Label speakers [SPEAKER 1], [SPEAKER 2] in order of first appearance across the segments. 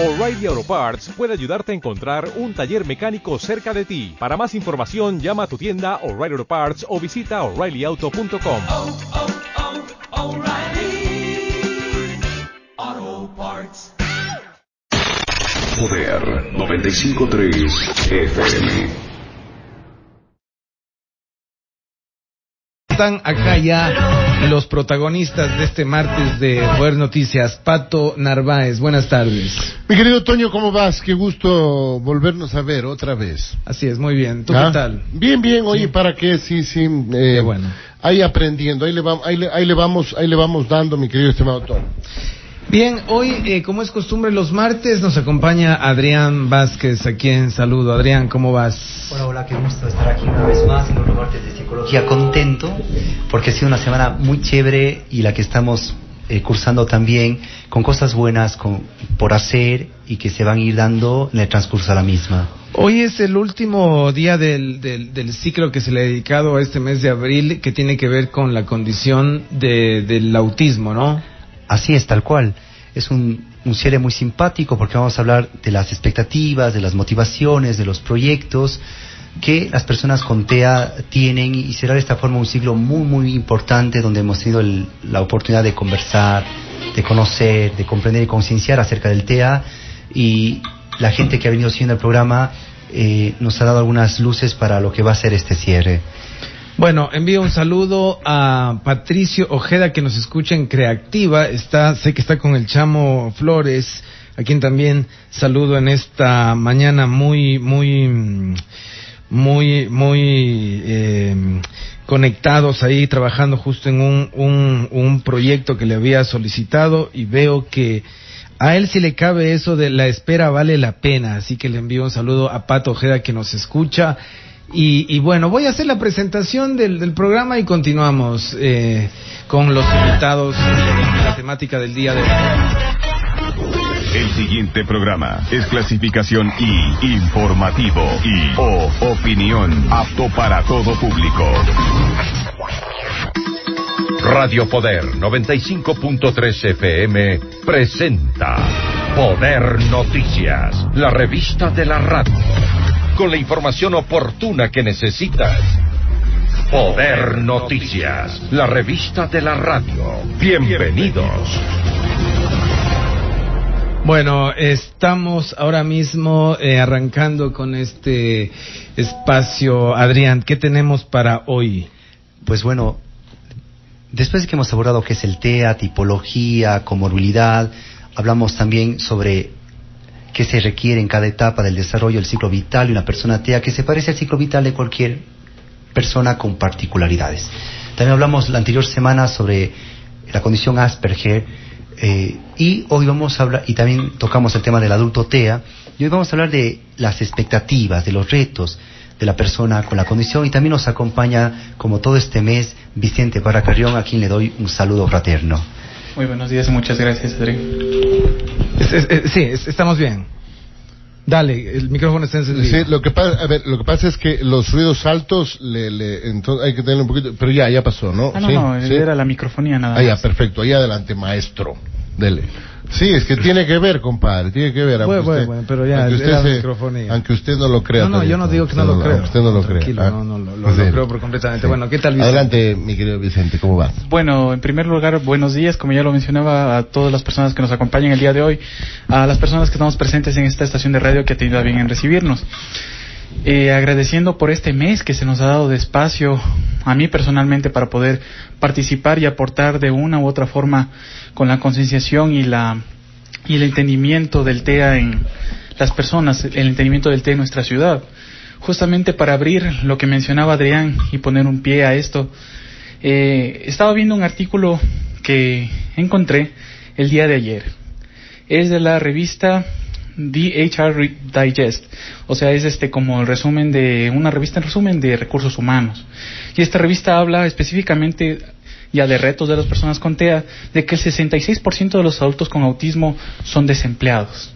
[SPEAKER 1] O'Reilly Auto Parts puede ayudarte a encontrar un taller mecánico cerca de ti. Para más información, llama a tu tienda O'Reilly Auto Parts o visita oreillyauto.com.
[SPEAKER 2] oh, oh, Parts.
[SPEAKER 3] Poder 95.3 FM.
[SPEAKER 4] Están acá ya los protagonistas de este martes de Poder Noticias. Pato Narváez, buenas tardes.
[SPEAKER 5] Mi querido Toño, ¿cómo vas? Qué gusto volvernos a ver otra vez.
[SPEAKER 4] Así es, muy bien. ¿Tú
[SPEAKER 5] ¿Ah?
[SPEAKER 4] qué tal?
[SPEAKER 5] Bien, bien. Oye, ¿para qué? Sí, sí. eh,
[SPEAKER 4] Qué bueno.
[SPEAKER 5] Ahí aprendiendo, ahí le, vamos, ahí, le, ahí le vamos, ahí le vamos dando, mi querido estimado Toño.
[SPEAKER 4] Bien, hoy, eh, como es costumbre, los martes nos acompaña Adrián Vázquez, a quien saludo. Adrián, ¿cómo vas?
[SPEAKER 6] Hola, hola, qué gusto estar aquí una vez más en los martes de psicología. Contento porque ha sido una semana muy chévere y la que estamos eh, cursando también con cosas buenas con, por hacer y que se van a ir dando en el transcurso de la misma.
[SPEAKER 4] Hoy es el último día del, del, del ciclo que se le ha dedicado a este mes de abril, que tiene que ver con la condición de, del autismo, ¿no?
[SPEAKER 6] Así es, tal cual. Es un, un cierre muy simpático porque vamos a hablar de las expectativas, de las motivaciones, de los proyectos que las personas con TEA tienen y será de esta forma un ciclo muy, muy importante donde hemos tenido el- la oportunidad de conversar, de conocer, de comprender y concienciar acerca del TEA y la gente que ha venido siguiendo el programa eh, nos ha dado algunas luces para lo que va a ser este cierre.
[SPEAKER 4] Bueno, envío un saludo a Patricio Ojeda que nos escucha en Creativa. Está, sé que está con el Chamo Flores, a quien también saludo en esta mañana muy, muy, muy, muy eh, conectados ahí, trabajando justo en un, un, un proyecto que le había solicitado y veo que a él sí le cabe eso de la espera vale la pena, así que le envío un saludo a Pato Ojeda que nos escucha. Y, y bueno, voy a hacer la presentación del, programa y continuamos eh, con los invitados y la temática del día de hoy.
[SPEAKER 3] El siguiente programa es clasificación I, informativo y O, opinión, apto para todo público. Radio Poder 95.3 FM presenta Poder Noticias, la revista de la radio, con la información oportuna que necesitas. Poder Noticias, la revista de la radio. Bienvenidos.
[SPEAKER 4] Bueno, estamos ahora mismo eh, arrancando con este espacio. Adrián, ¿qué tenemos para hoy?
[SPEAKER 6] Pues bueno, después de que hemos abordado qué es el TEA, tipología, comorbilidad, hablamos también sobre qué se requiere en cada etapa del desarrollo del ciclo vital de una persona TEA que se parece al ciclo vital de cualquier persona con particularidades. También hablamos la anterior semana sobre la condición Asperger eh, y hoy vamos a hablar, y también tocamos el tema del adulto TEA, y hoy vamos a hablar de las expectativas, de los retos de la persona con la condición, y también nos acompaña, como todo este mes, Vicente Barra Carrión, a quien le doy un saludo fraterno.
[SPEAKER 7] Muy buenos días muchas gracias, Adrián.
[SPEAKER 4] Es- es- es- sí, es- estamos bien. Dale, el micrófono está encendido.
[SPEAKER 5] Sí, lo que pasa, a ver, lo que pasa es que los ruidos altos, le, le, entonces hay que tener un poquito, pero ya, ya pasó, ¿no?
[SPEAKER 7] Ah, no,
[SPEAKER 5] Sí,
[SPEAKER 7] no,
[SPEAKER 5] sí.
[SPEAKER 7] era la microfonía nada
[SPEAKER 5] Ah, ya,
[SPEAKER 7] más.
[SPEAKER 5] perfecto, ahí adelante, maestro. Dele. Sí, es que tiene que ver, compadre, tiene que ver.
[SPEAKER 4] Bueno, bueno, pero ya,
[SPEAKER 5] aunque
[SPEAKER 4] era
[SPEAKER 5] usted, se-
[SPEAKER 4] microfonía.
[SPEAKER 5] aunque usted no lo crea.
[SPEAKER 4] No, no, yo no digo que no lo creo.
[SPEAKER 5] Usted no lo cree.
[SPEAKER 4] Tranquilo,
[SPEAKER 5] ah.
[SPEAKER 4] no, no, lo- lo- lo
[SPEAKER 5] dele.
[SPEAKER 4] creo por completamente.
[SPEAKER 5] Sí.
[SPEAKER 4] Bueno, ¿qué tal, Vicente?
[SPEAKER 5] Adelante, mi querido Vicente, ¿cómo vas?
[SPEAKER 7] Bueno, en primer lugar, buenos días, como ya lo mencionaba, a todas las personas que nos acompañan el día de hoy, a las personas que estamos presentes en esta estación de radio que ha tenido a bien en recibirnos. Eh, agradeciendo por este mes que se nos ha dado de espacio a mí personalmente para poder participar y aportar de una u otra forma con la concienciación y la y el entendimiento del TEA en las personas, el entendimiento del TEA en nuestra ciudad. Justamente para abrir lo que mencionaba Adrián y poner un pie a esto, eh, estaba viendo un artículo que encontré el día de ayer. Es de la revista DHR Digest, o sea, es este como el resumen de una revista en resumen de recursos humanos. Y esta revista habla específicamente ya de retos de las personas con TEA, de que el 66% de los adultos con autismo son desempleados.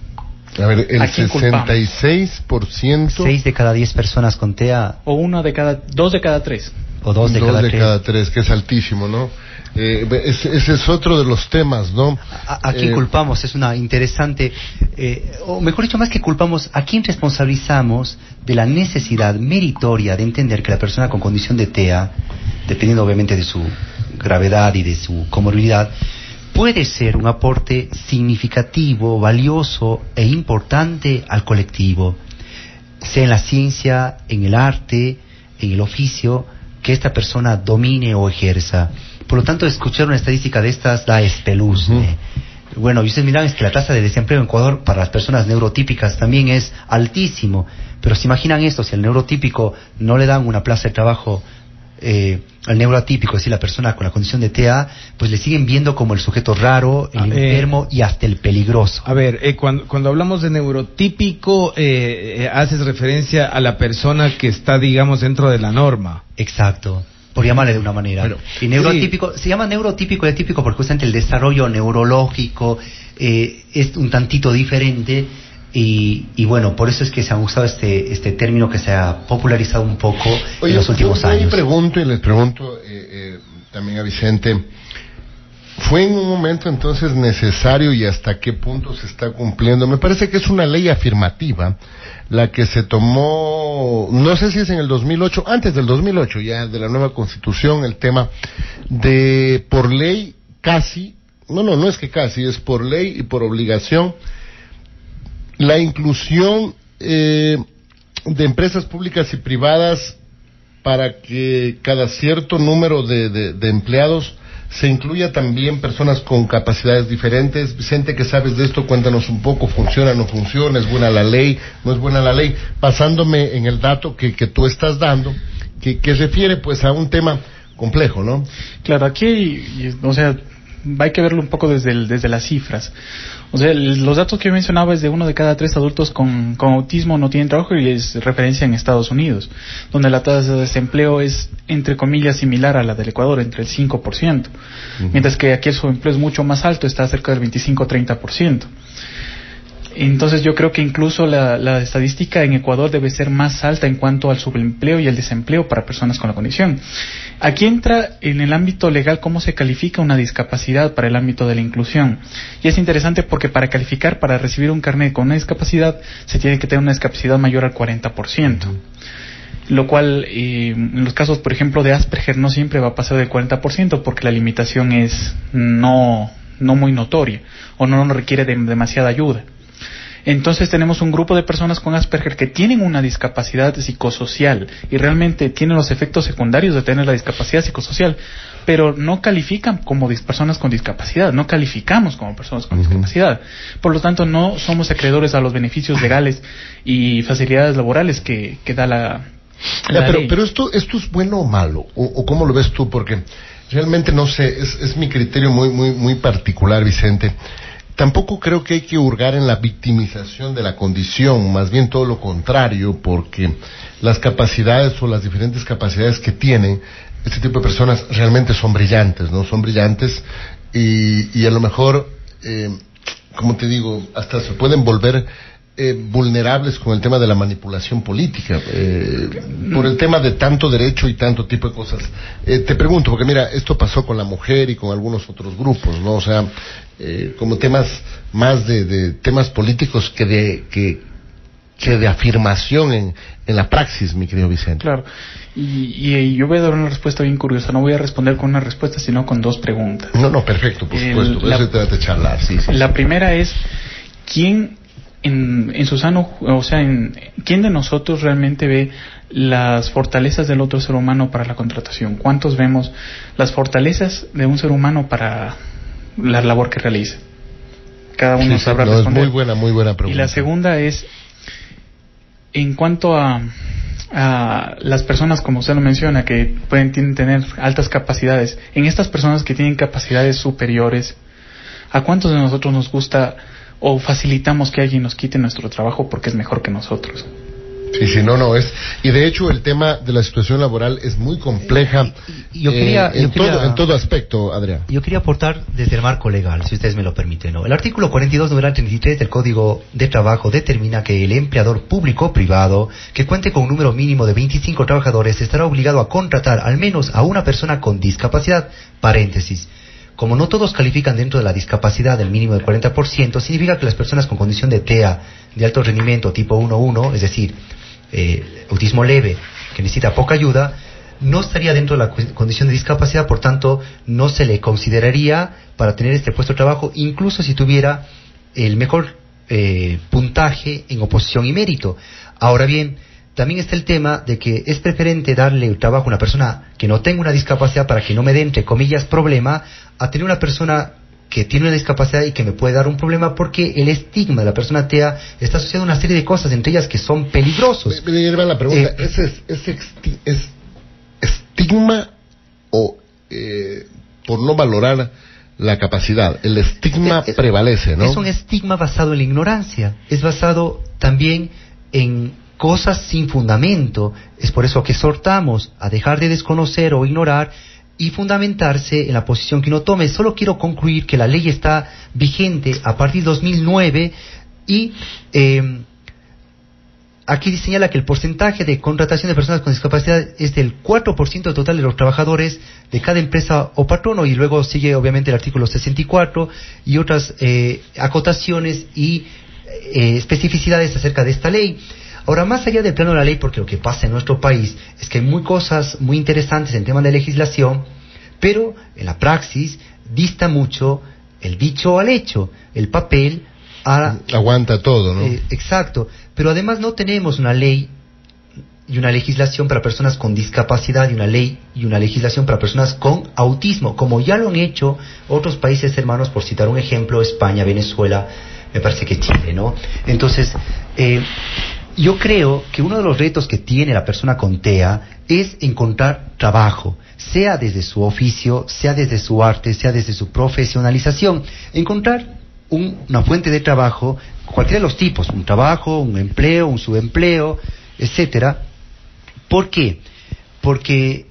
[SPEAKER 5] A ver, el
[SPEAKER 7] ¿A quién culpamos?
[SPEAKER 5] 66%.
[SPEAKER 6] Seis de cada diez personas con TEA
[SPEAKER 7] O uno de cada, dos de cada tres.
[SPEAKER 6] O dos de cada tres.
[SPEAKER 5] que es altísimo, ¿no? Eh, ese, ese es otro de los temas, ¿no?
[SPEAKER 6] ¿A, a quién
[SPEAKER 5] Eh,
[SPEAKER 6] culpamos? Es una interesante, eh, o mejor dicho, más que culpamos, ¿a quién responsabilizamos de la necesidad meritoria de entender que la persona con condición de TEA, dependiendo obviamente de su gravedad y de su comorbilidad, puede ser un aporte significativo, valioso e importante al colectivo, sea en la ciencia, en el arte, en el oficio, que esta persona domine o ejerza. Por lo tanto, escuchar una estadística de estas da espeluzne. Bueno, y ustedes miran es que la tasa de desempleo en Ecuador para las personas neurotípicas también es altísimo. Pero se imaginan esto, si al neurotípico no le dan una plaza de trabajo eh, al neuroatípico, es decir, la persona con la condición de TEA, pues le siguen viendo como el sujeto raro, el
[SPEAKER 4] Ah, eh.
[SPEAKER 6] enfermo y hasta el peligroso.
[SPEAKER 4] A ver, eh, cuando, cuando hablamos de neurotípico, eh, eh, haces referencia a la persona que está, digamos, dentro de la norma.
[SPEAKER 6] Exacto. Por llamarle de una manera.
[SPEAKER 5] Bueno,
[SPEAKER 6] y neurotípico, se llama neurotípico y atípico porque justamente el desarrollo neurológico eh, es un tantito diferente y, y bueno, por eso es que se ha usado este, este término que se ha popularizado un poco en los últimos
[SPEAKER 5] yo
[SPEAKER 6] años.
[SPEAKER 5] pregunto y les pregunto eh, eh, también a Vicente, ¿fue en un momento entonces necesario y hasta qué punto se está cumpliendo? Me parece que es una ley afirmativa la que se tomó, no sé si es en el 2008, antes del 2008 ya, de la nueva constitución, el tema de por ley casi, no, no, no es que casi, es por ley y por obligación, la inclusión eh, de empresas públicas y privadas para que cada cierto número de, de- de empleados se incluya también personas con capacidades diferentes. Vicente, que sabes de esto? Cuéntanos un poco, ¿funciona, no funciona? ¿Es buena la ley? ¿No es buena la ley? Pasándome en el dato que, que tú estás dando, que, que refiere pues a un tema complejo, ¿no?
[SPEAKER 7] Claro, aquí, o sea, hay que verlo un poco desde, el- desde las cifras. O sea, el- los datos que yo mencionaba es de uno de cada tres adultos con, con autismo no tienen trabajo y es referencia en Estados Unidos, donde la tasa de desempleo es, entre comillas, similar a la del Ecuador, entre el 5%, mientras que aquí el subempleo es mucho más alto, está cerca del 25-30%. Entonces yo creo que incluso la, la estadística en Ecuador debe ser más alta en cuanto al subempleo y el desempleo para personas con la condición. Aquí entra en el ámbito legal cómo se califica una discapacidad para el ámbito de la inclusión. Y es interesante porque para calificar, para recibir un carnet con una discapacidad, se tiene que tener una discapacidad mayor al 40%. Lo cual, eh, en los casos, por ejemplo, de Asperger no siempre va a pasar del 40% porque la limitación es no, no muy notoria o no requiere de demasiada ayuda. Entonces tenemos un grupo de personas con Asperger que tienen una discapacidad psicosocial y realmente tienen los efectos secundarios de tener la discapacidad psicosocial, pero no califican como dis- personas con discapacidad, no calificamos como personas con discapacidad. Por lo tanto, no somos acreedores a los beneficios legales y facilidades laborales que, que da la,
[SPEAKER 5] Ya, pero,
[SPEAKER 7] ley.
[SPEAKER 5] pero esto, esto es bueno o malo, o, o cómo lo ves tú, porque realmente no sé, es, es mi criterio muy, muy, muy particular, Vicente. Tampoco creo que hay que hurgar en la victimización de la condición, más bien todo lo contrario, porque las capacidades o las diferentes capacidades que tienen este tipo de personas realmente son brillantes, ¿no? Son brillantes y, y a lo mejor, eh, como te digo, hasta se pueden volver eh, vulnerables con el tema de la manipulación política, eh, por el tema de tanto derecho y tanto tipo de cosas. Eh, te pregunto, porque mira, esto pasó con la mujer y con algunos otros grupos, ¿no? O sea, eh, como temas más de, de temas políticos que de, que, que de afirmación en, en la praxis, mi querido Vicente.
[SPEAKER 7] Claro. Y, y yo voy a dar una respuesta bien curiosa. No voy a responder con una respuesta, sino con dos preguntas.
[SPEAKER 5] No, no, perfecto, por
[SPEAKER 7] El-
[SPEAKER 5] supuesto,
[SPEAKER 7] la-
[SPEAKER 5] eso te trata de charlar, sí, sí.
[SPEAKER 7] La primera es, ¿quién en, en su sano, o sea, en, quién de nosotros realmente ve las fortalezas del otro ser humano para la contratación? ¿Cuántos vemos las fortalezas de un ser humano para la labor que realiza? Cada uno
[SPEAKER 5] Sí,
[SPEAKER 7] sabrá
[SPEAKER 5] no, es
[SPEAKER 7] responder.
[SPEAKER 5] muy buena, muy buena
[SPEAKER 7] Y
[SPEAKER 5] pregunta.
[SPEAKER 7] la segunda es, en cuanto a, a las personas, como usted lo menciona, que pueden tienen- tener altas capacidades, en estas personas que tienen capacidades superiores, ¿a cuántos de nosotros nos gusta o facilitamos que alguien nos quite nuestro trabajo porque es mejor que nosotros?
[SPEAKER 5] Sí, sí, no, no, es... Y de hecho el tema de la situación laboral es muy compleja
[SPEAKER 6] Y- y yo quería-
[SPEAKER 5] eh, en,
[SPEAKER 6] yo quería-
[SPEAKER 5] todo, en todo aspecto, Adrián.
[SPEAKER 6] Yo quería aportar desde el marco legal, si ustedes me lo permiten. ¿no? El artículo 42, numeral 33 del Código de Trabajo determina que el empleador público o privado que cuente con un número mínimo de 25 trabajadores estará obligado a contratar al menos a una persona con discapacidad. Paréntesis. Como no todos califican dentro de la discapacidad del mínimo del 40%, significa que las personas con condición de TEA de alto rendimiento tipo 1-1, es decir, eh, autismo leve, que necesita poca ayuda, no estaría dentro de la condición de discapacidad, por tanto, no se le consideraría para tener este puesto de trabajo, incluso si tuviera el mejor eh, puntaje en oposición y mérito. Ahora bien, también está el tema de que es preferente darle trabajo a una persona que no tenga una discapacidad para que no me dé, entre comillas, problema, a tener una persona que tiene una discapacidad y que me puede dar un problema porque el estigma de la persona TEA está asociado a una serie de cosas, entre ellas que son peligrosos.
[SPEAKER 5] Me, la pregunta,
[SPEAKER 6] Eh,
[SPEAKER 5] ¿es, es, es exti- es estigma o eh, por no valorar la capacidad? El estigma
[SPEAKER 6] Es- es-
[SPEAKER 5] prevalece, ¿no?
[SPEAKER 6] Es un estigma basado en la ignorancia, es basado también en cosas sin fundamento. Es por eso que exhortamos a dejar de desconocer o ignorar y fundamentarse en la posición que uno tome. Solo quiero concluir que la ley está vigente a partir de 2009 y eh, aquí señala que el porcentaje de contratación de personas con discapacidad es del 4% total de los trabajadores de cada empresa o patrono y luego sigue obviamente el artículo 64 y otras eh, acotaciones y eh, especificidades acerca de esta ley. Ahora, más allá del plano de la ley, porque lo que pasa en nuestro país es que hay muy cosas muy interesantes en temas de legislación, pero en la praxis dista mucho el dicho al hecho, el papel a
[SPEAKER 5] Aguanta todo, ¿no?
[SPEAKER 6] eh, exacto. Pero además no tenemos una ley y una legislación para personas con discapacidad y una ley y una legislación para personas con autismo, como ya lo han hecho otros países hermanos, por citar un ejemplo, España, Venezuela, me parece que Chile, ¿no? Entonces, eh, yo creo que uno de los retos que tiene la persona con TEA es encontrar trabajo, sea desde su oficio, sea desde su arte, sea desde su profesionalización. Encontrar un- una fuente de trabajo, cualquiera de los tipos, un trabajo, un empleo, un subempleo, etcétera. ¿Por qué? Porque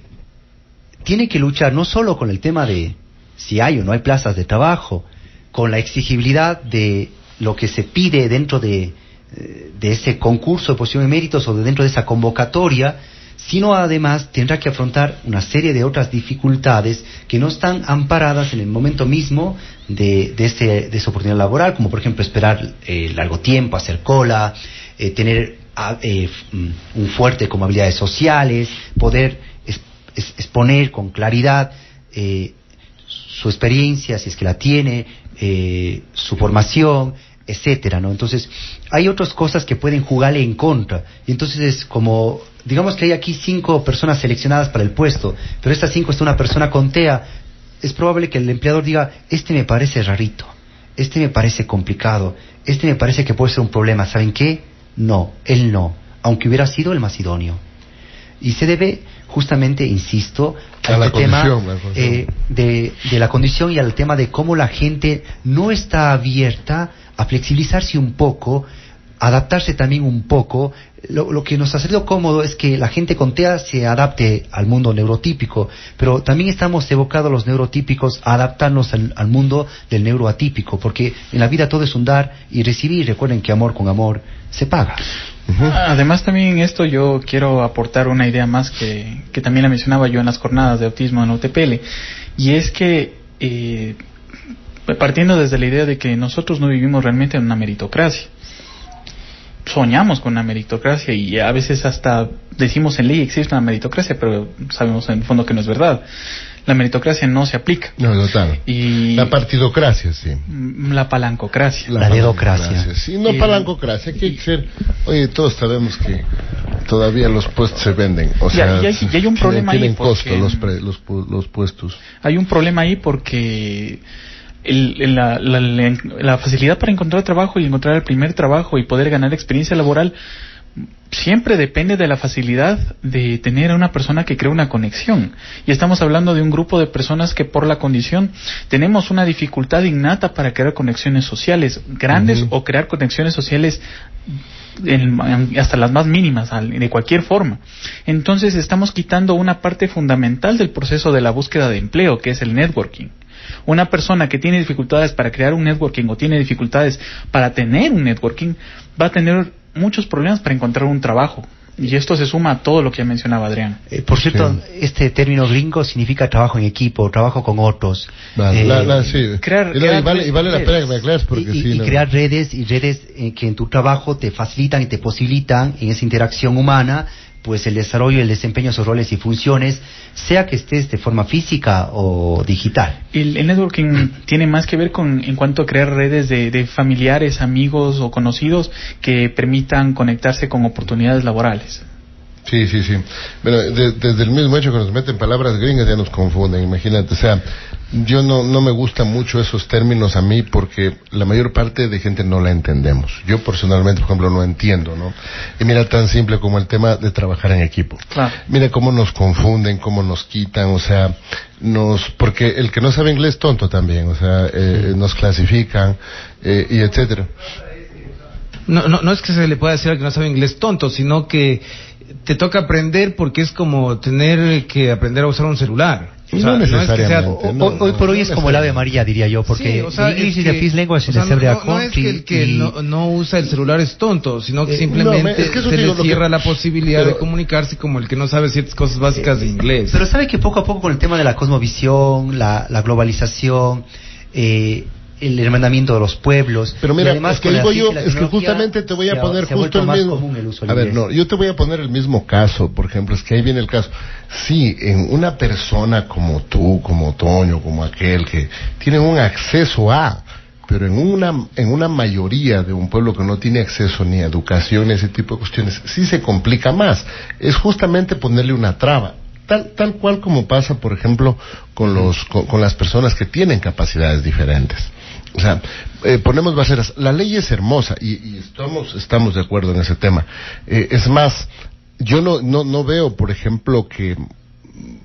[SPEAKER 6] tiene que luchar no solo con el tema de si hay o no hay plazas de trabajo, con la exigibilidad de lo que se pide dentro de, de ese concurso de posición de méritos o de dentro de esa convocatoria, sino además tendrá que afrontar una serie de otras dificultades que no están amparadas en el momento mismo de, de, ese- de esa oportunidad laboral, como por ejemplo esperar eh, largo tiempo, hacer cola, eh, tener ah, eh, mm, un fuerte como habilidades sociales, poder exponer con claridad su experiencia, si es que la tiene, su formación, etcétera, ¿no? Entonces, hay otras cosas que pueden jugarle en contra. Y entonces es como, digamos que hay aquí cinco personas seleccionadas para el puesto, pero estas cinco está una persona con TEA, es probable que el empleador diga, este me parece rarito, este me parece complicado, este me parece que puede ser un problema, ¿saben qué? No, él no, aunque hubiera sido el más idóneo. Y se debe justamente, insisto,
[SPEAKER 5] A la
[SPEAKER 6] este tema eh, de, de la condición y al tema de cómo la gente no está abierta a flexibilizarse un poco, adaptarse también un poco. Lo, que nos ha salido cómodo es que la gente con TEA se adapte al mundo neurotípico, pero también estamos evocados los neurotípicos a adaptarnos al, mundo del neuroatípico, porque en la vida todo es un dar y recibir. Recuerden que amor con amor se paga.
[SPEAKER 7] Además también esto yo quiero aportar una idea más que, que también la mencionaba yo en las jornadas de autismo en UTPL y es que eh, partiendo desde la idea de que nosotros no vivimos realmente en una meritocracia soñamos con una meritocracia y a veces hasta decimos en ley existe una meritocracia pero sabemos en el fondo que no es verdad la meritocracia no se aplica
[SPEAKER 5] No, total.
[SPEAKER 7] y
[SPEAKER 5] La partidocracia, sí.
[SPEAKER 7] mm, la palancocracia
[SPEAKER 6] La dedocracia.
[SPEAKER 5] palancocracia, Sí, no
[SPEAKER 7] Eh,
[SPEAKER 5] palancocracia, que hay que ser... Oye, todos sabemos que todavía los puestos se venden. O
[SPEAKER 7] Y
[SPEAKER 5] sea,
[SPEAKER 7] y hay- y hay un
[SPEAKER 5] tienen-
[SPEAKER 7] problema ahí
[SPEAKER 5] Tienen
[SPEAKER 7] porque-
[SPEAKER 5] costo los, pre- los, pu- los puestos.
[SPEAKER 7] hay un problema ahí porque el- el- la, la- la- facilidad para encontrar trabajo y encontrar el primer trabajo y poder ganar experiencia laboral siempre depende de la facilidad de tener a una persona que crea una conexión. Y estamos hablando de un grupo de personas que por la condición tenemos una dificultad innata para crear conexiones sociales grandes o crear conexiones sociales en- en- hasta las más mínimas, al- de cualquier forma. Entonces estamos quitando una parte fundamental del proceso de la búsqueda de empleo, que es el networking. Una persona que tiene dificultades para crear un networking o tiene dificultades para tener un networking va a tener muchos problemas para encontrar un trabajo. Y esto se suma a todo lo que mencionaba Adrián.
[SPEAKER 6] Eh, por cierto, este término gringo significa trabajo en equipo, trabajo con otros.
[SPEAKER 5] Vale,
[SPEAKER 6] Eh,
[SPEAKER 5] la- la- sí.
[SPEAKER 7] crear-
[SPEAKER 5] y, la- y
[SPEAKER 7] crear
[SPEAKER 5] vale, y vale la
[SPEAKER 7] redes.
[SPEAKER 5] pena que me aclares porque
[SPEAKER 6] y,
[SPEAKER 5] sí.
[SPEAKER 6] y
[SPEAKER 5] no.
[SPEAKER 6] crear redes y redes eh, que en tu trabajo te facilitan y te posibilitan en esa interacción humana pues el desarrollo y el desempeño de sus roles y funciones sea que estés de forma física o digital
[SPEAKER 7] El, el networking tiene más que ver con en cuanto a crear redes de, de familiares, amigos o conocidos que permitan conectarse con oportunidades laborales.
[SPEAKER 5] Sí, sí, sí. Bueno, de- desde el mismo hecho que nos meten palabras gringas ya nos confunden, imagínate. O sea, yo no, no me gustan mucho esos términos a mí porque la mayor parte de gente no la entendemos. Yo personalmente, por ejemplo, no entiendo, ¿no? Y mira, tan simple como el tema de trabajar en equipo.
[SPEAKER 7] Claro.
[SPEAKER 5] Mira cómo nos confunden, cómo nos quitan, o sea, nos, porque el que no sabe inglés tonto también, o sea, eh, nos clasifican, eh, y etcétera.
[SPEAKER 4] No, no, no es que se le pueda decir al que no sabe inglés tonto, sino que te toca aprender porque es como tener que aprender a usar un celular. O sea,
[SPEAKER 5] No
[SPEAKER 4] es que sea-
[SPEAKER 5] necesariamente,
[SPEAKER 6] O-
[SPEAKER 5] no,
[SPEAKER 6] o- hoy por hoy
[SPEAKER 5] no
[SPEAKER 6] es como el Ave. María diría yo porque
[SPEAKER 4] Sí, o sea,
[SPEAKER 6] the English
[SPEAKER 4] es
[SPEAKER 6] is the
[SPEAKER 4] que-
[SPEAKER 6] first language
[SPEAKER 4] o
[SPEAKER 6] in
[SPEAKER 4] sea,
[SPEAKER 6] the every
[SPEAKER 4] no, no es que el que
[SPEAKER 6] y-
[SPEAKER 4] no, no usa el celular es tonto, sino que
[SPEAKER 5] Eh,
[SPEAKER 4] simplemente
[SPEAKER 5] no, es que eso
[SPEAKER 4] se le cierra la posibilidad
[SPEAKER 5] pero-
[SPEAKER 4] de comunicarse como el que no sabe ciertas cosas básicas de inglés.
[SPEAKER 6] Pero sabe que poco a poco con el tema de la cosmovisión, la, la globalización, eh, el hermanamiento de los pueblos.
[SPEAKER 5] Pero mira,
[SPEAKER 6] además
[SPEAKER 5] es que digo yo, es que justamente te voy a poner justo el mismo.
[SPEAKER 6] el uso
[SPEAKER 5] A ver, no, yo te voy a poner el mismo caso, por ejemplo, es que ahí viene el caso. Sí, en una persona como tú, como Toño, como aquel que tiene un acceso a, pero en una en una mayoría de un pueblo que no tiene acceso ni a educación ese tipo de cuestiones, sí se complica más. Es justamente ponerle una traba. Tal, tal cual como pasa, por ejemplo, con, los, con, con las personas que tienen capacidades diferentes. O sea, eh, ponemos barreras. La ley es hermosa y, estamos, estamos de acuerdo en ese tema. Eh, es más, yo no, no, no veo, por ejemplo, que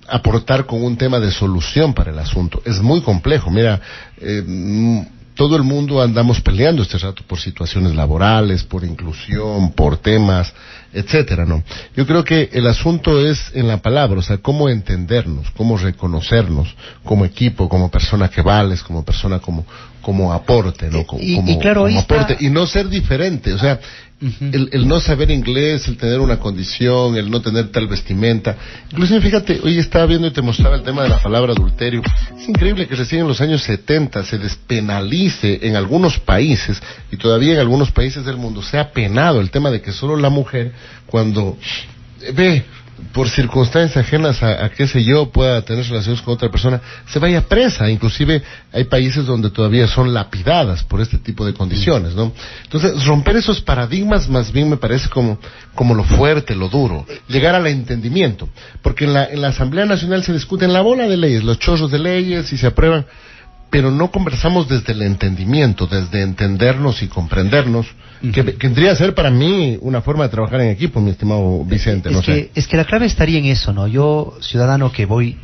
[SPEAKER 5] aportar con un tema de solución para el asunto. Es muy complejo. Mira, eh, todo el mundo andamos peleando este rato por situaciones laborales, por inclusión, por temas, etcétera, ¿no? Yo creo que el asunto es en la palabra, o sea, cómo entendernos, cómo reconocernos como equipo, como persona que vales, como persona como como aporte, ¿no? Como,
[SPEAKER 6] Y- y
[SPEAKER 5] como-
[SPEAKER 6] claro, está-
[SPEAKER 5] aporte y no ser diferente, o sea, el, el no saber inglés, el tener una condición, el no tener tal vestimenta. Inclusive, fíjate, hoy estaba viendo y te mostraba el tema de la palabra adulterio. Es increíble que recién en los años 70 se despenalice en algunos países y todavía en algunos países del mundo se ha penado el tema de que solo la mujer cuando ve por circunstancias ajenas a, a qué sé yo pueda tener relaciones con otra persona, se vaya presa. Inclusive hay países donde todavía son lapidadas por este tipo de condiciones, ¿no? Entonces, romper esos paradigmas más bien me parece como, como lo fuerte, lo duro. Llegar al entendimiento. Porque en la, en la Asamblea Nacional se discuten la bola de leyes, los chorros de leyes y se aprueban pero no conversamos desde el entendimiento, desde entendernos y comprendernos, que, que vendría a ser para mí una forma de trabajar en equipo, mi estimado Vicente,
[SPEAKER 6] es,
[SPEAKER 5] no
[SPEAKER 6] que,
[SPEAKER 5] sé.
[SPEAKER 6] es que la clave estaría en eso, ¿no? Yo, ciudadano que voy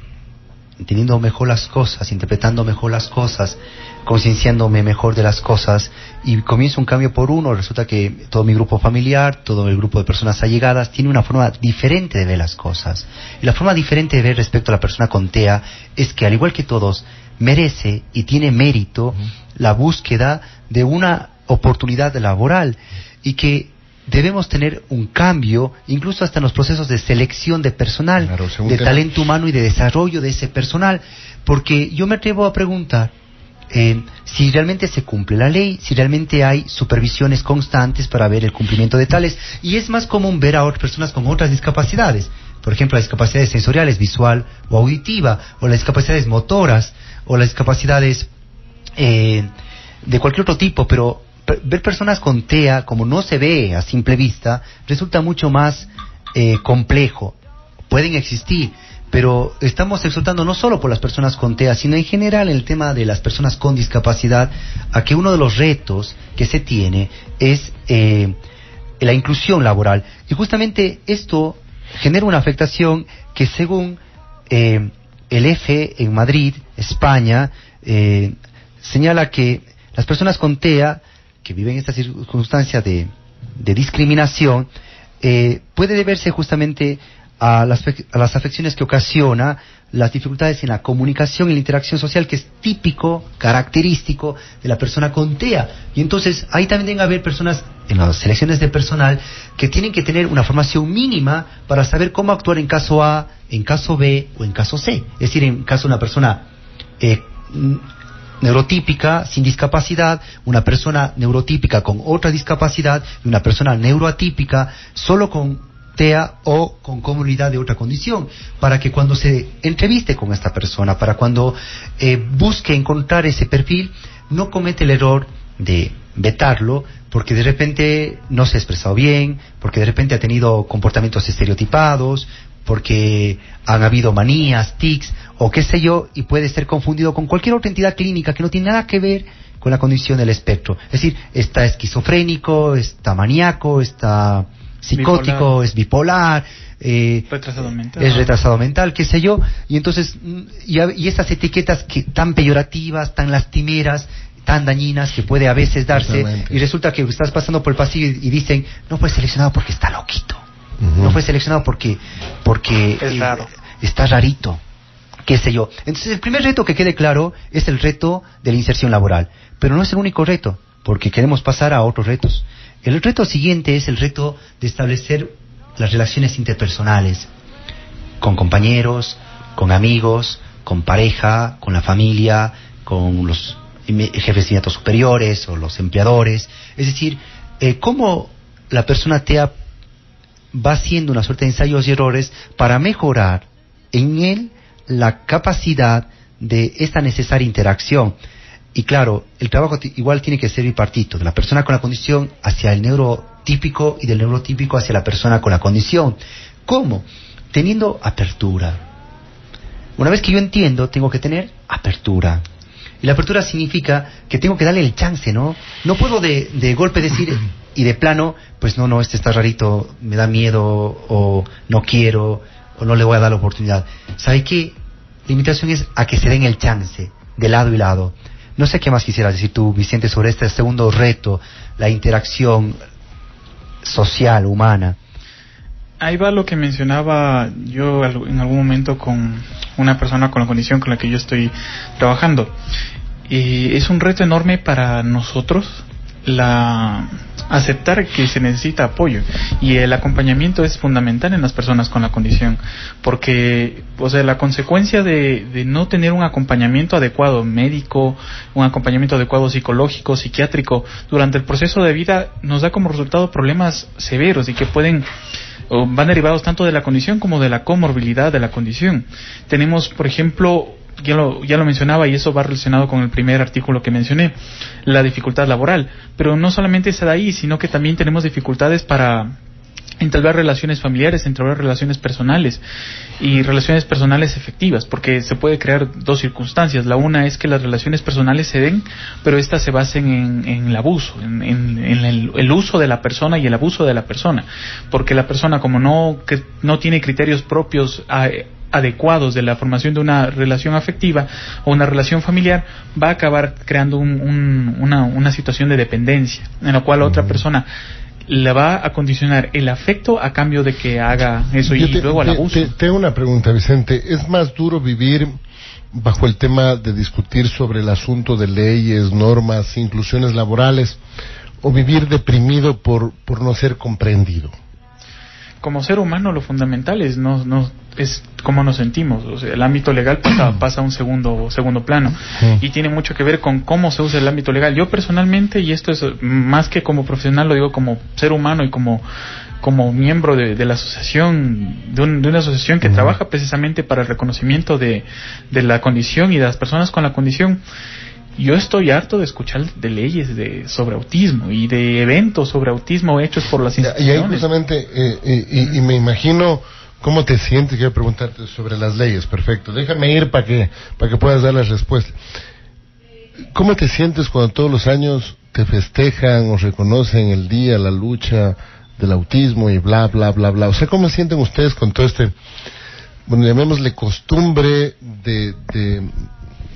[SPEAKER 6] entendiendo mejor las cosas, interpretando mejor las cosas, concienciándome mejor de las cosas y comienzo un cambio por uno, resulta que todo mi grupo familiar, todo el grupo de personas allegadas tiene una forma diferente de ver las cosas. Y la forma diferente de ver respecto a la persona con TEA es que al igual que todos, merece y tiene mérito la búsqueda de una oportunidad laboral y que debemos tener un cambio, incluso hasta en los procesos de selección de personal,
[SPEAKER 5] Claro,
[SPEAKER 6] de
[SPEAKER 5] tema.
[SPEAKER 6] talento humano y de desarrollo de ese personal, porque yo me atrevo a preguntar eh, si realmente se cumple la ley, si realmente hay supervisiones constantes para ver el cumplimiento de tales, y es más común ver a otras personas con otras discapacidades, por ejemplo, las discapacidades sensoriales, visual o auditiva, o las discapacidades motoras, o las discapacidades eh, de cualquier otro tipo, pero pe- ver personas con TEA, como no se ve a simple vista, resulta mucho más eh, complejo. Pueden existir, pero estamos exhortando no solo por las personas con TEA, sino en general el tema de las personas con discapacidad, a que uno de los retos que se tiene es eh, la inclusión laboral. Y justamente esto genera una afectación que según eh, el EFE en Madrid, España, eh, señala que las personas con TEA que viven esta circunstancia de, discriminación eh, puede deberse justamente a las, a las afecciones que ocasiona las dificultades en la comunicación y la interacción social que es típico, característico de la persona con TEA. Y entonces ahí también deben haber personas en las selecciones de personal que tienen que tener una formación mínima para saber cómo actuar en caso A, en caso B o en caso C. Es decir, en caso de una persona eh, neurotípica sin discapacidad, una persona neurotípica con otra discapacidad y una persona neuroatípica solo con TEA o con comunidad de otra condición, para que cuando se entreviste con esta persona, para cuando eh, busque encontrar ese perfil, no comete el error de vetarlo porque de repente no se ha expresado bien, porque de repente ha tenido comportamientos estereotipados, porque han habido manías, tics o qué sé yo, y puede ser confundido con cualquier otra entidad clínica que no tiene nada que ver con la condición del espectro. Es decir, está esquizofrénico, está maníaco, está psicótico,
[SPEAKER 7] Bipolar.
[SPEAKER 6] es bipolar, eh,
[SPEAKER 7] Retrasado mental.
[SPEAKER 6] es retrasado mental, qué sé yo, y entonces, mm, y, y estas etiquetas que tan peyorativas, tan lastimeras, tan dañinas que puede a veces darse, y resulta que estás pasando por el pasillo y, y dicen, no fue seleccionado porque está loquito, No fue seleccionado porque, porque
[SPEAKER 7] Es
[SPEAKER 6] eh,
[SPEAKER 7] raro.
[SPEAKER 6] está rarito, qué sé yo. Entonces el primer reto que quede claro es el reto de la inserción laboral, pero no es el único reto, porque queremos pasar a otros retos. El reto siguiente es el reto de establecer las relaciones interpersonales con compañeros, con amigos, con pareja, con la familia, con los ime- jefes inmediatos superiores o los empleadores. Es decir, eh, cómo la persona TEA va haciendo una suerte de ensayos y errores para mejorar en él la capacidad de esta necesaria interacción. Y claro, el trabajo igual tiene que ser bipartito, de la persona con la condición hacia el neurotípico y del neurotípico hacia la persona con la condición. ¿Cómo? Teniendo apertura. Una vez que yo entiendo, tengo que tener apertura. Y la apertura significa que tengo que darle el chance, ¿no? No puedo de, de golpe decir y de plano, pues no, no, este está rarito, me da miedo, o no quiero, o no le voy a dar la oportunidad. ¿Sabe qué? La invitación es a que se den el chance, de lado y lado. No sé qué más quisieras decir tú, Vicente, sobre este segundo reto, la interacción social, humana.
[SPEAKER 7] Ahí va lo que mencionaba yo en algún momento con una persona con la condición con la que yo estoy trabajando. Y es un reto enorme para nosotros la aceptar que se necesita apoyo y el acompañamiento es fundamental en las personas con la condición porque o sea la consecuencia de, de no tener un acompañamiento adecuado médico un acompañamiento adecuado psicológico psiquiátrico durante el proceso de vida nos da como resultado problemas severos y que pueden van derivados tanto de la condición como de la comorbilidad de la condición. Tenemos, por ejemplo, ya lo, ya lo mencionaba y eso va relacionado con el primer artículo que mencioné, la dificultad laboral. Pero no solamente da ahí, sino que también tenemos dificultades para entablar relaciones familiares, entablar relaciones personales y relaciones personales efectivas, porque se puede crear dos circunstancias. La una es que las relaciones personales se den, pero éstas se basen en, en el abuso, en, en- en el, el uso de la persona y el abuso de la persona, porque la persona como no, que no tiene criterios propios a- adecuados de la formación de una relación afectiva o una relación familiar, va a acabar creando un- un- una, una situación de dependencia, en la cual la otra persona le va a condicionar el afecto a cambio de que haga eso
[SPEAKER 5] Yo
[SPEAKER 7] y
[SPEAKER 5] te-
[SPEAKER 7] luego
[SPEAKER 5] te-
[SPEAKER 7] abuso.
[SPEAKER 5] te- tengo una pregunta, Vicente. ¿Es más duro vivir bajo el tema de discutir sobre el asunto de leyes, normas, inclusiones laborales, o vivir deprimido por, por no ser comprendido?
[SPEAKER 7] Como ser humano lo fundamental es no, no es cómo nos sentimos, o sea, el ámbito legal pasa, pasa a un segundo segundo plano
[SPEAKER 5] Sí.
[SPEAKER 7] y tiene mucho que ver con cómo se usa el ámbito legal. Yo personalmente y esto es más que como profesional lo digo como ser humano y como como miembro de, de la asociación, de, un- de una asociación que trabaja precisamente para el reconocimiento de, de la condición y de las personas con la condición, yo estoy harto de escuchar de leyes de, sobre autismo y de eventos sobre autismo hechos por las
[SPEAKER 5] Y ahí
[SPEAKER 7] instituciones.
[SPEAKER 5] justamente, eh, y, y- y me imagino cómo te sientes, quiero preguntarte sobre las leyes, perfecto. Déjame ir para que, para que puedas dar las respuestas. ¿Cómo te sientes cuando todos los años te festejan o reconocen el día, la lucha del autismo y bla, bla, bla, bla. O sea, ¿cómo se sienten ustedes con todo este, bueno, llamémosle costumbre de, de,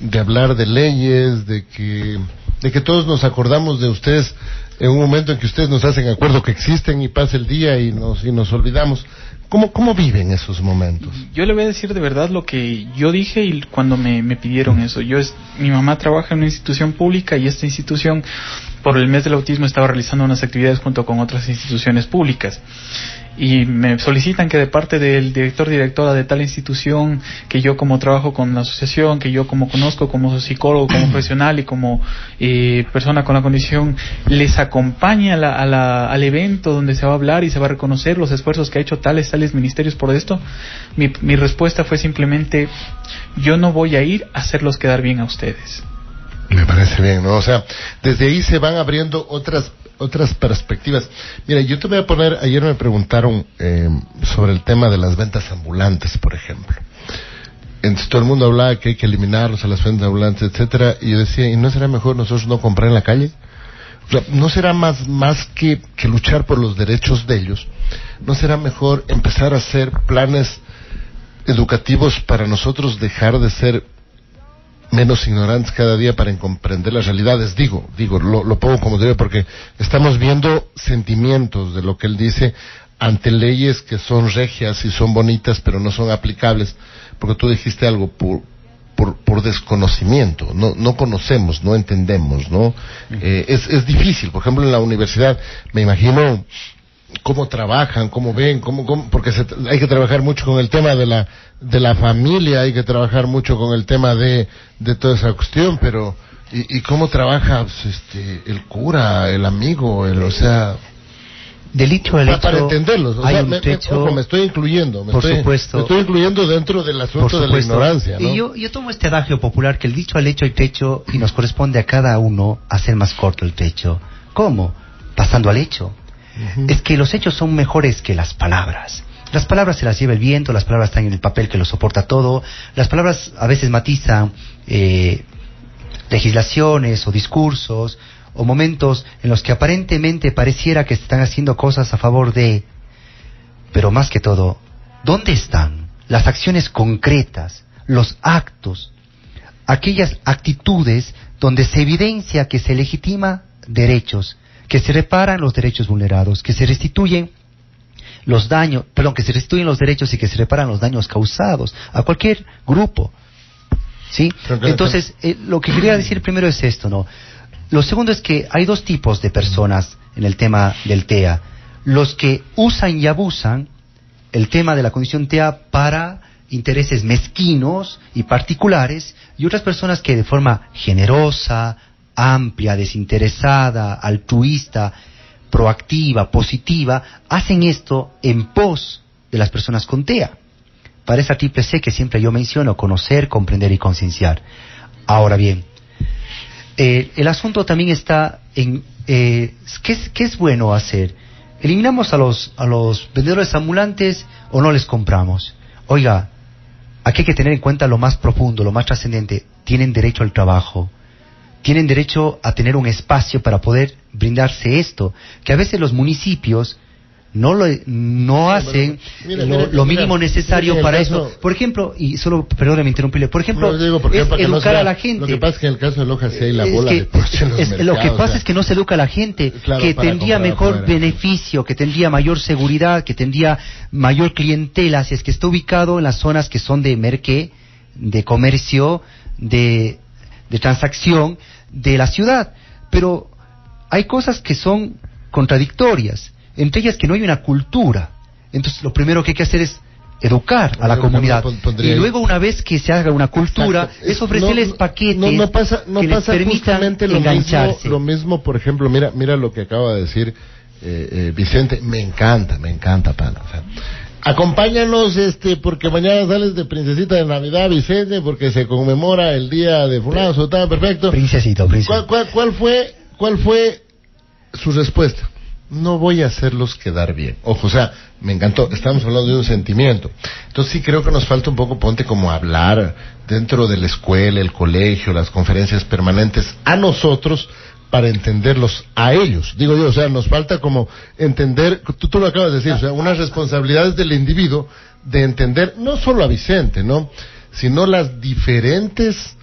[SPEAKER 5] de hablar de leyes, de que, de que todos nos acordamos de ustedes en un momento en que ustedes nos hacen acuerdo que existen y pasa el día y nos, y nos olvidamos? ¿Cómo, ¿Cómo viven esos momentos?
[SPEAKER 7] Yo le voy a decir de verdad lo que yo dije y cuando me, me pidieron eso. Yo es, mi mamá trabaja en una institución pública y esta institución, por el mes del autismo, estaba realizando unas actividades junto con otras instituciones públicas. Y me solicitan que de parte del director, directora de tal institución, que yo como trabajo con la asociación, que yo como conozco como psicólogo, como profesional y como eh, persona con la condición, les acompañe a la- a la- al evento donde se va a hablar y se va a reconocer los esfuerzos que ha hecho tales, tales ministerios por esto. Mi, mi respuesta fue simplemente, yo no voy a ir a hacerlos quedar bien a ustedes.
[SPEAKER 5] Me parece bien, ¿no? O sea, desde ahí se van abriendo otras otras perspectivas. Mira, yo te voy a poner, ayer me preguntaron eh, sobre el tema de las ventas ambulantes, por ejemplo. Entonces todo el mundo hablaba que hay que eliminarlos a las ventas ambulantes, etcétera, y yo decía, ¿y no será mejor nosotros no comprar en la calle? ¿no será más, más que luchar por los derechos de ellos? ¿No será mejor empezar a hacer planes educativos para nosotros dejar de ser menos ignorantes cada día para comprender las realidades. Digo, digo, lo, lo pongo como digo porque estamos viendo sentimientos de lo que él dice ante leyes que son regias y son bonitas pero no son aplicables, porque tú dijiste algo por, por, por desconocimiento, no, no conocemos, no entendemos, ¿no? Eh, es, es difícil, por ejemplo en la universidad, me imagino cómo trabajan, cómo ven, cómo, cómo- porque se- hay que trabajar mucho con el tema de la de la familia, hay que trabajar mucho con el tema de, de toda esa cuestión, pero y, y cómo trabaja pues, este el cura, el amigo, el, o sea,
[SPEAKER 6] Del hecho al
[SPEAKER 5] para,
[SPEAKER 6] hecho,
[SPEAKER 5] para entenderlos, o
[SPEAKER 6] hay
[SPEAKER 5] sea,
[SPEAKER 6] un
[SPEAKER 5] me,
[SPEAKER 6] techo-
[SPEAKER 5] ojo, me estoy incluyendo, me
[SPEAKER 6] Por
[SPEAKER 5] estoy,
[SPEAKER 6] supuesto.
[SPEAKER 5] me estoy incluyendo dentro del asunto de la ignorancia, ¿no?
[SPEAKER 6] Y yo, yo tomo este adagio popular que el dicho al hecho hay techo y nos corresponde a cada uno hacer más corto el techo. ¿Cómo? Pasando al hecho. Es que los hechos son mejores que las palabras. Las palabras se las lleva el viento, las palabras están en el papel que lo soporta todo, las palabras a veces matizan eh, legislaciones o discursos o momentos en los que aparentemente pareciera que se están haciendo cosas a favor de, pero más que todo, ¿dónde están las acciones concretas, los actos, aquellas actitudes donde se evidencia que se legitima derechos, que se reparan los derechos vulnerados, que se restituyen los daños, perdón, que se restituyen los derechos y que se reparan los daños causados a cualquier grupo? ¿Sí? Entonces, eh, lo que quería decir primero es esto, ¿no? Lo segundo es que hay dos tipos de personas en el tema del TEA. Los que usan y abusan el tema de la condición TEA para intereses mezquinos y particulares y otras personas que de forma generosa, amplia, desinteresada, altruista, proactiva, positiva, hacen esto en pos de las personas con TEA. Para esa triple C que siempre yo menciono, conocer, comprender y concienciar. Ahora bien, eh, el asunto también está en eh, ¿qué, es, bueno hacer. ¿Eliminamos a los, a los vendedores ambulantes o no les compramos? Oiga, aquí hay que tener en cuenta lo más profundo, lo más trascendente. Tienen derecho al trabajo. Tienen derecho a tener un espacio para poder brindarse esto. Que a veces los municipios no lo no hacen
[SPEAKER 5] mira,
[SPEAKER 6] lo,
[SPEAKER 5] mira,
[SPEAKER 6] lo
[SPEAKER 5] mira,
[SPEAKER 6] mínimo necesario
[SPEAKER 5] mira,
[SPEAKER 6] para
[SPEAKER 5] caso-
[SPEAKER 6] eso. Por ejemplo, y solo, perdóname interrumpirle, por ejemplo,
[SPEAKER 5] No, digo, porque
[SPEAKER 6] es
[SPEAKER 5] para que no
[SPEAKER 6] educar a la gente.
[SPEAKER 5] Lo que pasa es que en el caso de Loja sí hay la
[SPEAKER 6] Es
[SPEAKER 5] bola
[SPEAKER 6] que-
[SPEAKER 5] de porche en los
[SPEAKER 6] es- lo que pasa
[SPEAKER 5] o sea,
[SPEAKER 6] es que no se educa a la gente,
[SPEAKER 5] Claro,
[SPEAKER 6] que tendría mejor beneficio, que tendría mayor seguridad, que tendría mayor clientela, si es que está ubicado en las zonas que son de merque, de comercio, de, de transacción de la ciudad. Pero hay cosas que son contradictorias, entre ellas que no hay una cultura. Entonces, lo primero que hay que hacer es educar a la comunidad. Y luego, una vez que se haga una cultura,
[SPEAKER 5] Exacto.
[SPEAKER 6] es ofrecerles
[SPEAKER 5] no,
[SPEAKER 6] paquetes
[SPEAKER 5] No, no pasa, no
[SPEAKER 6] que les
[SPEAKER 5] pasa
[SPEAKER 6] permitan
[SPEAKER 5] justamente lo mismo, lo mismo, por ejemplo, mira, mira lo que acaba de decir eh, eh, Vicente, me encanta, me encanta, pana. o sea, acompáñanos, este, porque mañana sales de Princesita de Navidad, Vicente, porque se conmemora el día de fulano, Sotana, perfecto.
[SPEAKER 6] Princesito, princesito.
[SPEAKER 5] ¿Cuál, cuál, cuál fue, cuál fue su respuesta? No voy a hacerlos quedar bien. Ojo, o sea, me encantó. Estamos hablando de un sentimiento. Entonces sí creo que nos falta un poco, ponte como hablar dentro de la escuela, el colegio, las conferencias permanentes, a nosotros para entenderlos a ellos. Digo yo, o sea, nos falta como entender, tú, tú lo acabas de decir, o sea, unas responsabilidades del individuo de entender no solo a Vicente, ¿no? Sino las diferentes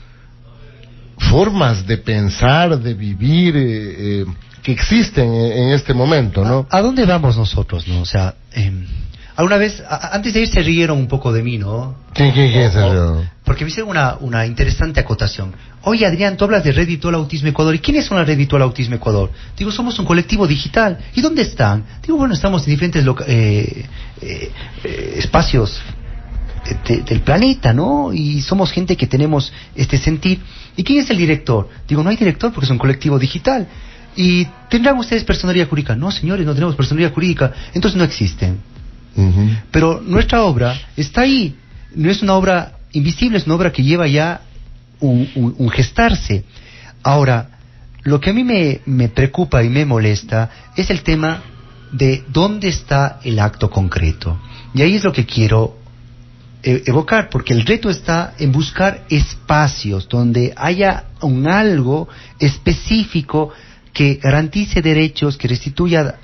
[SPEAKER 5] formas de pensar, de vivir, eh, eh, que existen en, este momento, ¿no?
[SPEAKER 6] ¿A dónde vamos nosotros, no? O sea, eh, alguna vez, a- antes de ir se rieron un poco de mí, ¿no?
[SPEAKER 5] ¿Quién, quién, quién
[SPEAKER 6] O- o-
[SPEAKER 5] rió?
[SPEAKER 6] Porque me hicieron una, una interesante acotación. Oye, Adrián, tú hablas de Red Virtual Autismo Ecuador. ¿Y quiénes son la Red Virtual Autismo Ecuador? Digo, somos un colectivo digital. ¿Y dónde están? Digo, bueno, estamos en diferentes loca- eh, eh, eh, espacios de- de- del planeta, ¿no? Y somos gente que tenemos este sentir. ¿Y quién es el director? Digo, no hay director porque es un colectivo digital. ¿Y tendrán ustedes personalidad jurídica? No, señores, no tenemos personalidad jurídica. Entonces no existen. Pero nuestra obra está ahí. No es una obra invisible, es una obra que lleva ya un, un- gestarse. Ahora, lo que a mí me, me preocupa y me molesta es el tema de dónde está el acto concreto. Y ahí es lo que quiero e- evocar, porque el reto está en buscar espacios donde haya un algo específico que garantice derechos, que restituya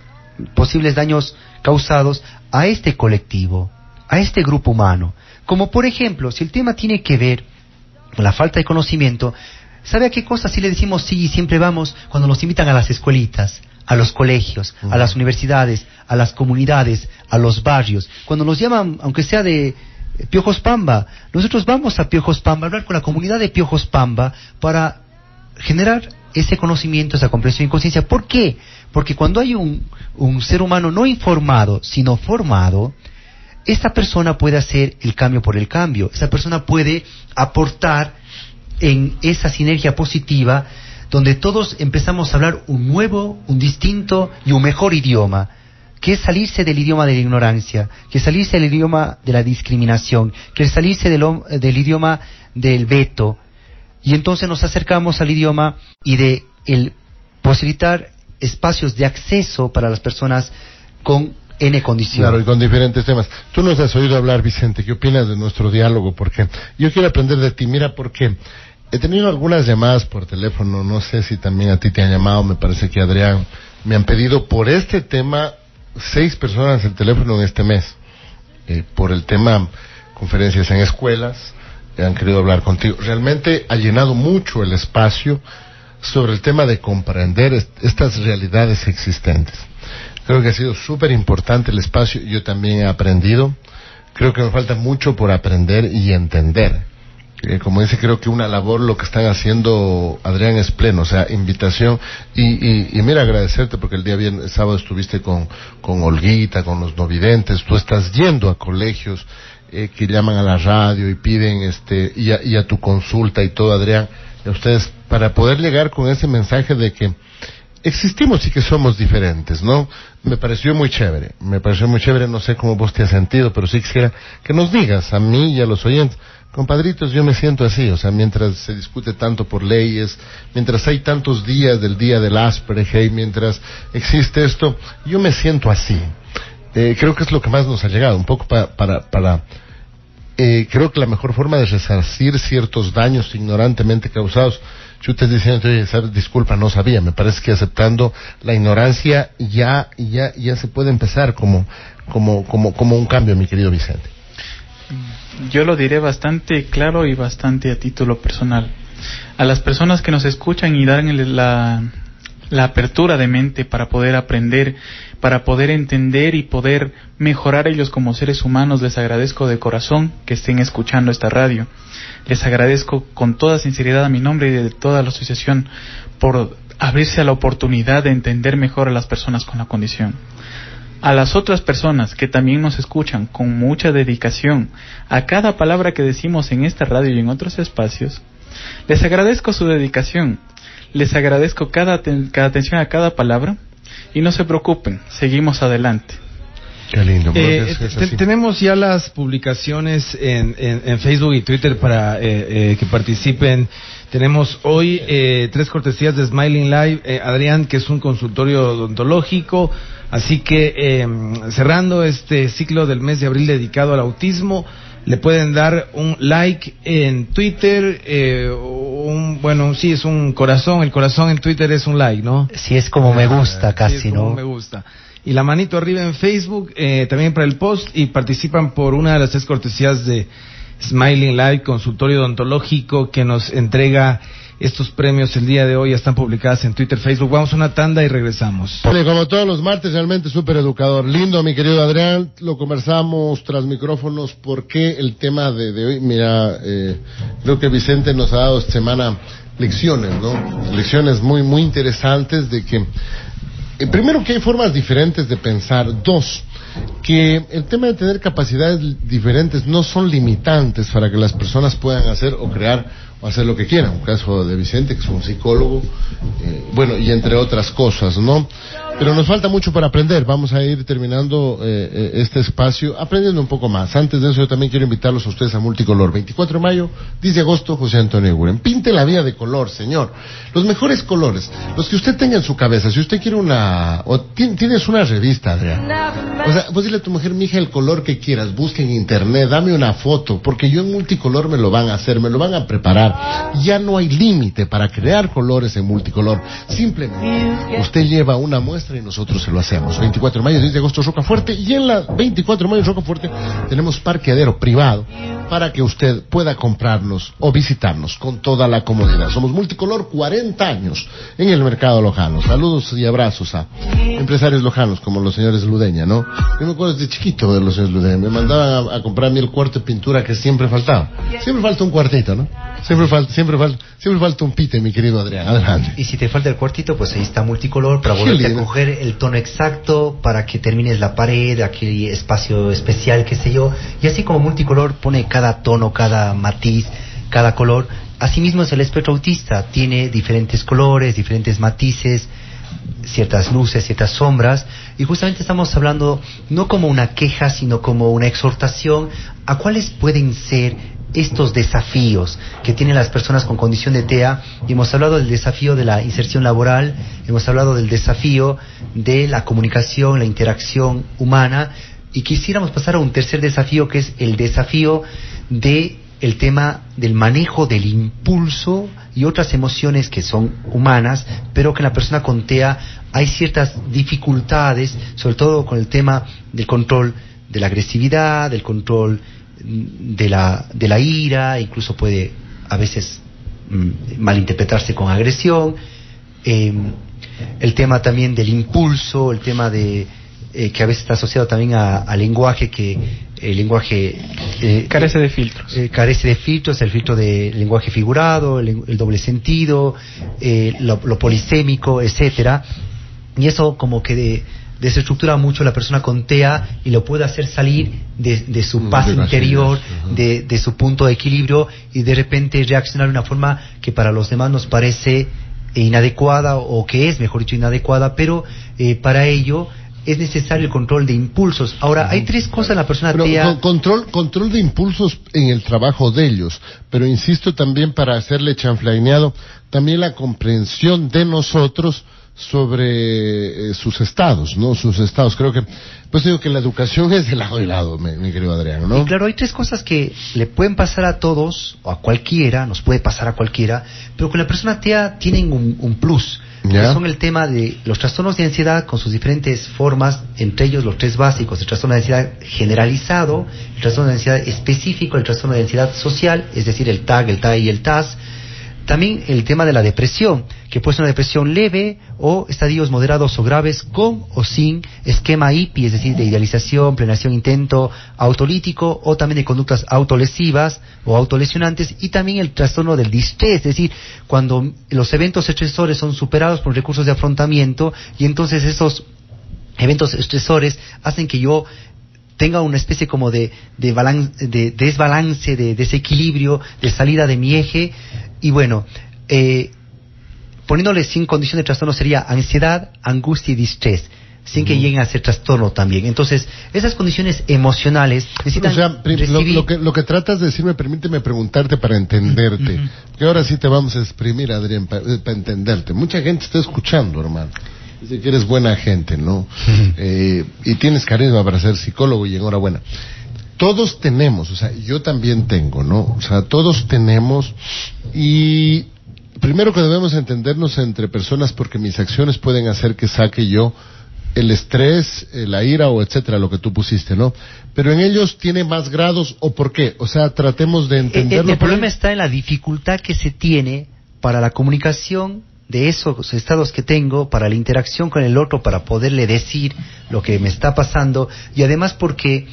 [SPEAKER 6] posibles daños causados a este colectivo, a este grupo humano. Como por ejemplo, si el tema tiene que ver con la falta de conocimiento, ¿sabe a qué cosas sí le decimos sí y siempre vamos cuando nos invitan a las escuelitas? a los colegios, a las universidades, a las comunidades, a los barrios. Cuando nos llaman, aunque sea de Piojos Pamba, nosotros vamos a Piojos Pamba, a hablar con la comunidad de Piojos Pamba para generar ese conocimiento, esa comprensión y conciencia. ¿Por qué? Porque cuando hay un, un ser humano no informado, sino formado, esta persona puede hacer el cambio por el cambio. Esa persona puede aportar en esa sinergia positiva donde todos empezamos a hablar un nuevo, un distinto y un mejor idioma, que es salirse del idioma de la ignorancia, que es salirse del idioma de la discriminación, que es salirse del, del idioma del veto. Y entonces nos acercamos al idioma y de el posibilitar espacios de acceso para las personas con N condiciones.
[SPEAKER 5] Claro, y con diferentes temas. Tú nos has oído hablar, Vicente, ¿qué opinas de nuestro diálogo? Porque yo quiero aprender de ti. Mira, porque he tenido algunas llamadas por teléfono, no sé si también a ti te han llamado, me parece que Adrián, me han pedido por este tema seis personas el teléfono en este mes, eh, por el tema conferencias en escuelas, han querido hablar contigo. Realmente ha llenado mucho el espacio sobre el tema de comprender est- estas realidades existentes. Creo que ha sido súper importante el espacio. Yo también he aprendido. Creo que me falta mucho por aprender y entender. Eh, como dice, creo que una labor lo que están haciendo Adrián es pleno, o sea, invitación. Y, y, y mira, agradecerte porque el día viernes, sábado estuviste con, con Olguita, con los novidentes. Tú estás yendo a colegios eh, que llaman a la radio y piden, este, y a, y a tu consulta y todo, Adrián. A ustedes, para poder llegar con ese mensaje de que existimos y que somos diferentes, ¿no? Me pareció muy chévere, me pareció muy chévere, no sé cómo vos te has sentido, pero sí quisiera que nos digas a mí y a los oyentes, compadritos, yo me siento así, o sea, mientras se discute tanto por leyes, mientras hay tantos días del día del Asperger, mientras existe esto, yo me siento así. Eh, creo que es lo que más nos ha llegado, un poco pa- para, para, eh, creo que la mejor forma de resarcir ciertos daños ignorantemente causados, chutes diciendo, disculpa, no sabía, me parece que aceptando la ignorancia ya, ya, ya se puede empezar como, como, como, como un cambio, mi querido Vicente.
[SPEAKER 7] Yo lo diré bastante claro y bastante a título personal. A las personas que nos escuchan y dan la, la apertura de mente para poder aprender, para poder entender y poder mejorar ellos como seres humanos, les agradezco de corazón que estén escuchando esta radio. Les agradezco con toda sinceridad a mi nombre y de toda la asociación por abrirse a la oportunidad de entender mejor a las personas con la condición a las otras personas que también nos escuchan con mucha dedicación a cada palabra que decimos en esta radio y en otros espacios, les agradezco su dedicación, les agradezco cada, aten- cada atención a cada palabra y no se preocupen, seguimos adelante.
[SPEAKER 5] Qué lindo.
[SPEAKER 4] Eh, te- tenemos ya las publicaciones en, en- en Facebook y Twitter para eh, eh, que participen. Tenemos hoy eh, tres cortesías de Smiling Live. Eh, Adrián, que es un consultorio odontológico. Así que eh, cerrando este ciclo del mes de abril dedicado al autismo, le pueden dar un like en Twitter eh, un, bueno, sí, es un corazón. El corazón en Twitter es un like, ¿no?
[SPEAKER 6] Si es como me gusta
[SPEAKER 4] Sí,
[SPEAKER 6] casi,
[SPEAKER 4] es como
[SPEAKER 6] ¿no?
[SPEAKER 4] me gusta. Y la manito arriba en Facebook, eh, también para el post, y participan por una de las tres cortesías de Smiling Live, consultorio odontológico, que nos entrega estos premios el día de hoy. Ya están publicadas en Twitter, Facebook. Vamos a una tanda y regresamos.
[SPEAKER 5] Como todos los martes, realmente súper educador. Lindo, mi querido Adrián, lo conversamos tras micrófonos. ¿Por qué el tema de, de hoy? Mira, eh, creo que Vicente nos ha dado esta semana lecciones, ¿no? Lecciones muy, muy interesantes de que, eh, primero, que hay formas diferentes de pensar. Dos, que el tema de tener capacidades diferentes no son limitantes para que las personas puedan hacer o crear hacer lo que quieran. Un caso de Vicente, que es un psicólogo, eh, bueno, y entre otras cosas, ¿no? Pero nos falta mucho para aprender. Vamos a ir terminando eh, eh, este espacio aprendiendo un poco más. Antes de eso, yo también quiero invitarlos a ustedes a Multicolor. 24 de mayo, 10 de agosto, José Antonio Guren. Pinte la vida de color, señor. Los mejores colores, los que usted tenga en su cabeza. Si usted quiere una... o ti- tienes una revista, Adrián. O sea, pues dile a tu mujer, mija, el color que quieras. Busca en internet, dame una foto. Porque yo en Multicolor me lo van a hacer, me lo van a preparar. Ya no hay límite para crear colores en Multicolor. Simplemente, usted lleva una muestra y nosotros se lo hacemos. 24 de mayo, 10 de agosto, Rocafuerte. Y en la 24 de mayo, Rocafuerte, tenemos parqueadero privado para que usted pueda comprarnos o visitarnos con toda la comodidad. Somos Multicolor 40 años en el mercado lojano. Saludos y abrazos a empresarios lojanos como los señores Ludeña, ¿no? Yo me acuerdo desde chiquito de los señores Ludeña. Me mandaban a, a comprar a mí el cuarto de pintura que siempre faltaba. Siempre falta un cuartito, ¿no? Siempre falta, siempre falta, siempre falta un pite, mi querido Adrián. Adelante.
[SPEAKER 6] Y si te falta el cuartito, pues ahí está multicolor para volverte a coger el tono exacto para que termines la pared, aquel espacio especial, qué sé yo. Y así como multicolor pone cada tono, cada matiz, cada color. Asimismo es el espectro autista, tiene diferentes colores, diferentes matices, ciertas luces, ciertas sombras, y justamente estamos hablando no como una queja, sino como una exhortación a cuáles pueden ser estos desafíos que tienen las personas con condición de TEA. Y hemos hablado del desafío de la inserción laboral, hemos hablado del desafío de la comunicación, la interacción humana, y quisiéramos pasar a un tercer desafío que es el desafío de el tema del manejo del impulso y otras emociones que son humanas, pero que en la persona con TEA hay ciertas dificultades, sobre todo con el tema del control de la agresividad, del control de la, de la ira, incluso puede a veces mm, malinterpretarse con agresión, eh, el tema también del impulso, el tema de eh, que a veces está asociado también a- al lenguaje que el lenguaje eh,
[SPEAKER 7] Carece de filtros.
[SPEAKER 6] eh, carece de filtros, el filtro de lenguaje figurado, el, el doble sentido, eh, lo, lo polisémico, etcétera, y eso como que de- desestructura mucho la persona con TEA y lo puede hacer salir de, de su
[SPEAKER 5] Mm,
[SPEAKER 6] paz
[SPEAKER 5] de
[SPEAKER 6] interior, de, de su punto de equilibrio y de repente reaccionar de una forma que para los demás nos parece inadecuada o que es, mejor dicho, inadecuada, pero eh, para ello es necesario el control de impulsos. Ahora, hay tres cosas en la persona
[SPEAKER 5] Pero con- control, control de impulsos en el trabajo de ellos, pero insisto también para hacerle chanflaineado, también la comprensión de nosotros sobre eh, sus estados, ¿no? Sus estados. Creo que, pues digo que la educación es de lado y lado, mi, mi querido Adrián, ¿no?
[SPEAKER 6] Y claro, hay tres cosas que le pueden pasar a todos, o a cualquiera, nos puede pasar a cualquiera, pero con la persona TEA tienen un, un plus. Que
[SPEAKER 5] Ya.
[SPEAKER 6] son el tema de los trastornos de ansiedad con sus diferentes formas, entre ellos los tres básicos, el trastorno de ansiedad generalizado, el trastorno de ansiedad específico, el trastorno de ansiedad social, es decir, el TAG, el TAI y el TAS. También el tema de la depresión, que puede ser una depresión leve o estadios moderados o graves con o sin esquema IPI, es decir, de idealización, planeación, intento autolítico o también de conductas autolesivas o autolesionantes y también el trastorno del distrés, es decir, cuando los eventos estresores son superados por recursos de afrontamiento y entonces esos eventos estresores hacen que yo tenga una especie como de, de, balan- de desbalance, de desequilibrio, de salida de mi eje. Y bueno, eh, poniéndole sin condición de trastorno sería ansiedad, angustia y distrés, sin que lleguen a ser trastorno también. Entonces, esas condiciones emocionales necesitan
[SPEAKER 5] O sea, lo, que, lo que tratas de decirme, permíteme preguntarte para entenderte. Que ahora sí te vamos a exprimir, Adrián, para entenderte. Mucha gente está escuchando, hermano. Dice que eres buena gente, ¿no? Eh, y tienes carisma para ser psicólogo y enhorabuena. Todos tenemos, o sea, yo también tengo, ¿no? O sea, todos tenemos y primero que debemos entendernos entre personas porque mis acciones pueden hacer que saque yo el estrés, eh, la ira o etcétera, lo que tú pusiste, ¿no? Pero en ellos tiene más grados o por qué. O sea, tratemos de
[SPEAKER 6] El,
[SPEAKER 5] entenderlo.
[SPEAKER 6] Eh, el
[SPEAKER 5] por
[SPEAKER 6] problema
[SPEAKER 5] ahí.
[SPEAKER 6] está en la dificultad que se tiene para la comunicación de esos estados que tengo, para la interacción con el otro, para poderle decir lo que me está pasando y además porque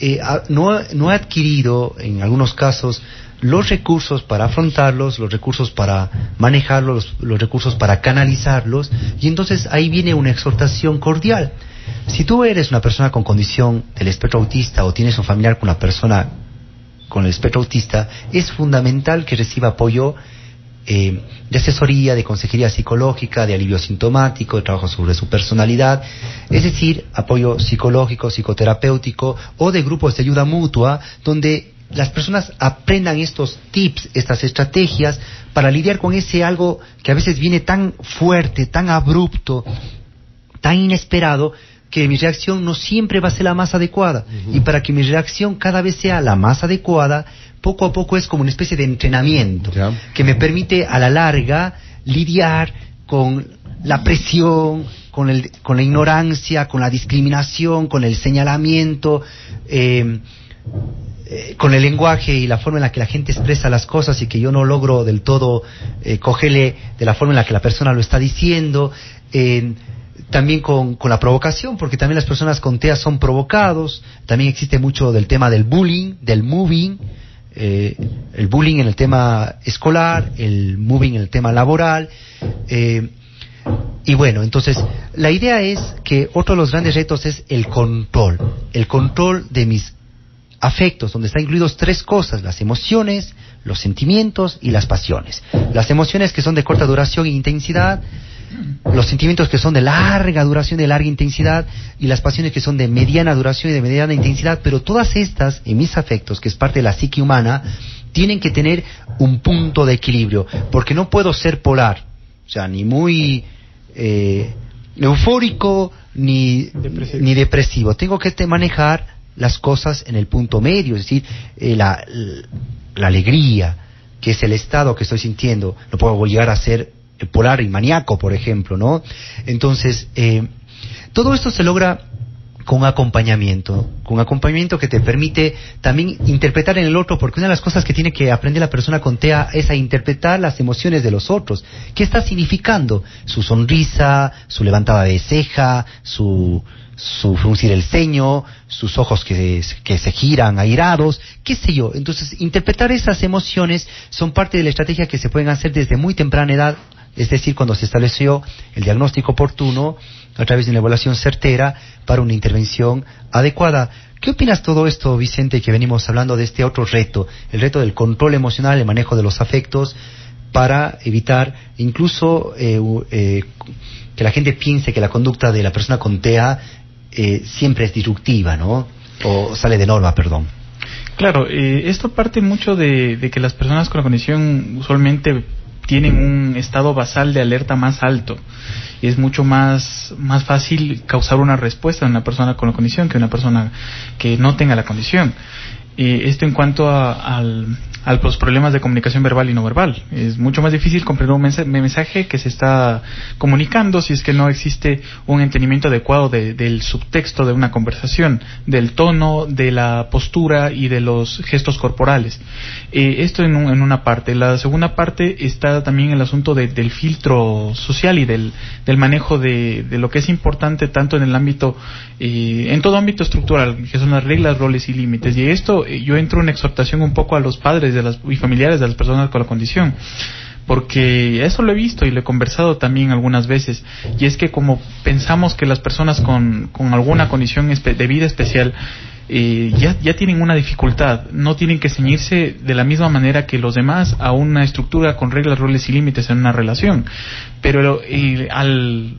[SPEAKER 6] eh, no, ha- adquirido en algunos casos los recursos para afrontarlos, los recursos para manejarlos, los, los recursos para canalizarlos y entonces ahí viene una exhortación cordial. Si tú eres una persona con condición del espectro autista o tienes un familiar con una persona con el espectro autista, es fundamental que reciba apoyo eh, de asesoría, de consejería psicológica, de alivio sintomático, de trabajo sobre su personalidad, es decir, apoyo psicológico, psicoterapéutico o de grupos de ayuda mutua donde las personas aprendan estos tips, estas estrategias para lidiar con ese algo que a veces viene tan fuerte, tan abrupto, tan inesperado que mi reacción no siempre va a ser la más adecuada. Y para que mi reacción cada vez sea la más adecuada, poco a poco es como una especie de entrenamiento que me permite a la larga lidiar con la presión, con, el, con la ignorancia, con la discriminación, con el señalamiento, eh, eh, con el lenguaje y la forma en la que la gente expresa las cosas y que yo no logro del todo eh, cogerle de la forma en la que la persona lo está diciendo. eh, también con, con la provocación, porque también las personas con TEA son provocados. También existe mucho del tema del bullying, del moving, eh, el bullying en el tema escolar, el moving en el tema laboral. eh, y bueno, entonces, la idea es que otro de los grandes retos es el control, el control de mis afectos, donde están incluidos tres cosas, las emociones, los sentimientos y las pasiones. Las emociones que son de corta duración e intensidad, los sentimientos que son de larga duración de larga intensidad, y las pasiones que son de mediana duración y de mediana intensidad, pero todas estas, en mis afectos, que es parte de la psique humana, tienen que tener un punto de equilibrio, porque no puedo ser polar, o sea, ni muy eh, eufórico ni
[SPEAKER 7] Depresivo.
[SPEAKER 6] ni depresivo. Tengo que manejar las cosas en el punto medio, es decir, eh, la, la alegría, que es el estado que estoy sintiendo. No puedo llegar a ser polar y maníaco, por ejemplo, ¿no? Entonces, eh, todo esto se logra con acompañamiento, con acompañamiento que te permite también interpretar en el otro, porque una de las cosas que tiene que aprender la persona con TEA es a interpretar las emociones de los otros. ¿Qué está significando? Su sonrisa, su levantada de ceja, su, su fruncir el ceño, sus ojos que, que se giran airados, qué sé yo. Entonces, interpretar esas emociones son parte de la estrategia que se pueden hacer desde muy temprana edad, es decir, cuando se estableció el diagnóstico oportuno a través de una evaluación certera para una intervención adecuada. ¿Qué opinas todo esto, Vicente, que venimos hablando de este otro reto, el reto del control emocional, el manejo de los afectos, para evitar incluso eh, eh, que la gente piense que la conducta de la persona con TEA eh, siempre es disruptiva, ¿no? O sale de norma, perdón.
[SPEAKER 7] Claro, eh, esto parte mucho de, de que las personas con la condición usualmente tienen un estado basal de alerta más alto y es mucho más, más fácil causar una respuesta en una persona con la condición que una persona que no tenga la condición. Eh, esto en cuanto a, al- a los problemas de comunicación verbal y no verbal. Es mucho más difícil comprender un mensa- mensaje que se está comunicando si es que no existe un entendimiento adecuado de- del subtexto de una conversación, del tono, de la postura y de los gestos corporales. Eh, esto en, un- en una parte. La segunda parte está también el asunto de- del filtro social y del, manejo de, de lo que es importante tanto en el ámbito, eh, en todo ámbito estructural, que son las reglas, roles y límites. Y esto eh, yo entro en exhortación un poco a los padres de las, y familiares de las personas con la condición. Porque eso lo he visto y lo he conversado también algunas veces, y es que como pensamos que las personas con, con alguna condición de vida especial eh, ya, ya tienen una dificultad, no tienen que ceñirse de la misma manera que los demás a una estructura con reglas, roles y límites en una relación, pero eh, al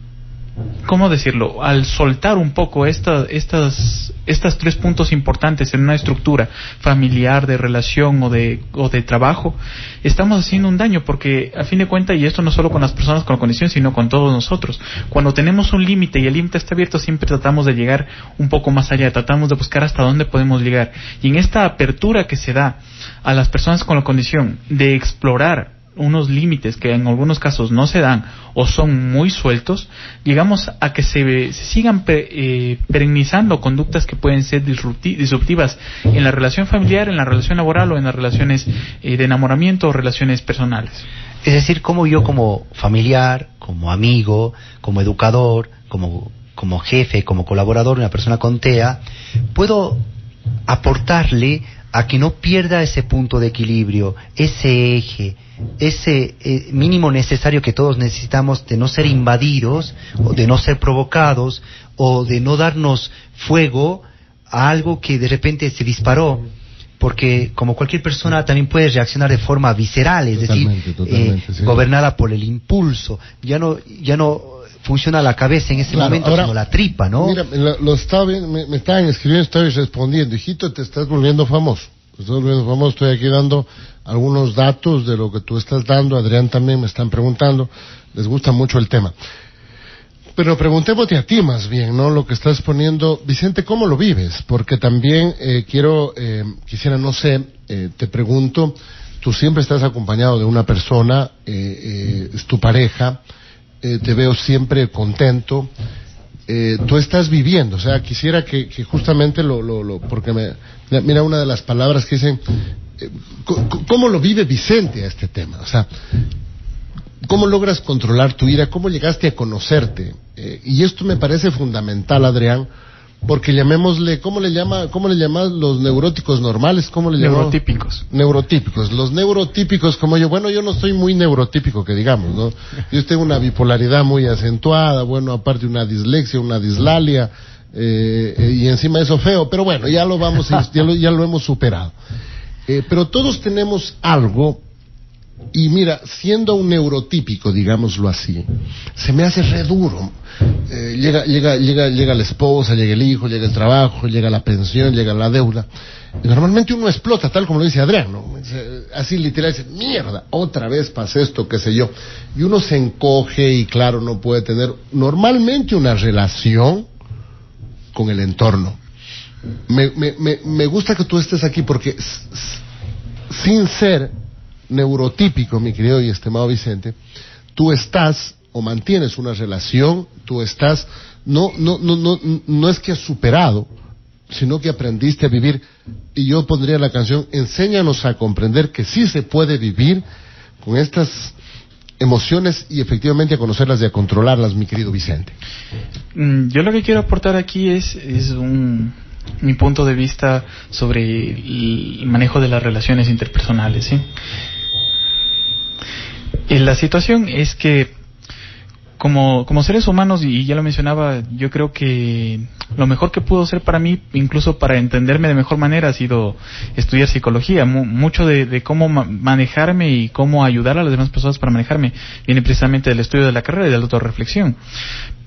[SPEAKER 7] ¿cómo decirlo? Al soltar un poco esta, estas, estas tres puntos importantes en una estructura familiar, de relación o de, o de trabajo, estamos haciendo un daño porque a fin de cuentas, y esto no solo con las personas con condición, sino con todos nosotros, cuando tenemos un límite y el límite está abierto, siempre tratamos de llegar un poco más allá, tratamos de buscar hasta dónde podemos llegar. Y en esta apertura que se da a las personas con la condición de explorar unos límites que en algunos casos no se dan o son muy sueltos, llegamos a que se, se sigan pe- eh, perennizando conductas que pueden ser disrupti- disruptivas en la relación familiar, en la relación laboral o en las relaciones eh, de enamoramiento o relaciones personales.
[SPEAKER 6] Es decir, como yo como familiar, como amigo, como educador, como, como jefe, como colaborador, una persona con TEA, puedo aportarle a que no pierda ese punto de equilibrio, ese eje, ese eh, mínimo necesario que todos necesitamos de no ser invadidos, o de no ser provocados, o de no darnos fuego a algo que de repente se disparó. Porque como cualquier persona también puede reaccionar de forma visceral, es
[SPEAKER 5] Totalmente,
[SPEAKER 6] decir,
[SPEAKER 5] totalmente,
[SPEAKER 6] eh,
[SPEAKER 5] sí.
[SPEAKER 6] gobernada por el impulso. Ya no, ya no funciona la cabeza en ese
[SPEAKER 5] Claro,
[SPEAKER 6] momento,
[SPEAKER 5] ahora,
[SPEAKER 6] sino la tripa, ¿no?
[SPEAKER 5] Mira, lo, lo estaba me, me estaban escribiendo, estaba respondiendo. Hijito, te estás volviendo famoso. Volviendo famoso. Estoy aquí dando algunos datos de lo que tú estás dando. Adrián también me están preguntando. Les gusta mucho el tema. Pero preguntémote a ti más bien, ¿no? Lo que estás poniendo. Vicente, ¿cómo lo vives? Porque también eh, quiero, eh, quisiera, no sé, eh, te pregunto, tú siempre estás acompañado de una persona, eh, eh, es tu pareja, te veo siempre contento, eh, tú estás viviendo, o sea, quisiera que, que justamente lo, lo, lo- porque me, mira una de las palabras que dicen, eh, ¿cómo lo vive Vicente a este tema? O sea, ¿Cómo logras controlar tu ira? ¿Cómo llegaste a conocerte? Eh, y esto me parece fundamental, Adrián, porque llamémosle, ¿cómo le llama, cómo le llamas los neuróticos normales? ¿Cómo le?
[SPEAKER 7] Neurotípicos.
[SPEAKER 5] Neurotípicos. Los neurotípicos como yo, bueno, yo no soy muy neurotípico, que digamos, ¿no? Yo tengo una bipolaridad muy acentuada, bueno, aparte una dislexia, una dislalia, eh, eh, y encima eso feo, pero bueno, ya lo vamos, ya lo, ya lo hemos superado. Eh, pero todos tenemos algo y mira, siendo un neurotípico, digámoslo así, se me hace re duro. Eh, llega, llega, llega, llega la esposa, llega el hijo, llega el trabajo, llega la pensión, llega la deuda. Y normalmente uno explota, tal como lo dice Adrián, Así literal, dice, mierda, otra vez pasa esto, qué sé yo. Y uno se encoge y claro, no puede tener normalmente una relación con el entorno. Me, me, me, me gusta que tú estés aquí porque sin ser neurotípico, mi querido y estimado Vicente, tú estás o mantienes una relación, tú estás, no, no, no, no, no es que has superado, sino que aprendiste a vivir. Y yo pondría la canción, enséñanos a comprender que sí se puede vivir con estas emociones y efectivamente a conocerlas y a controlarlas, mi querido Vicente.
[SPEAKER 7] Mm, Yo lo que quiero aportar aquí es, es un, mi punto de vista sobre el manejo de las relaciones interpersonales. La situación es que como, como seres humanos, y ya lo mencionaba, yo creo que lo mejor que pudo ser para mí, incluso para entenderme de mejor manera, ha sido estudiar psicología. Mu- mucho de, de cómo ma- manejarme y cómo ayudar a las demás personas para manejarme viene precisamente del estudio de la carrera y de la autorreflexión.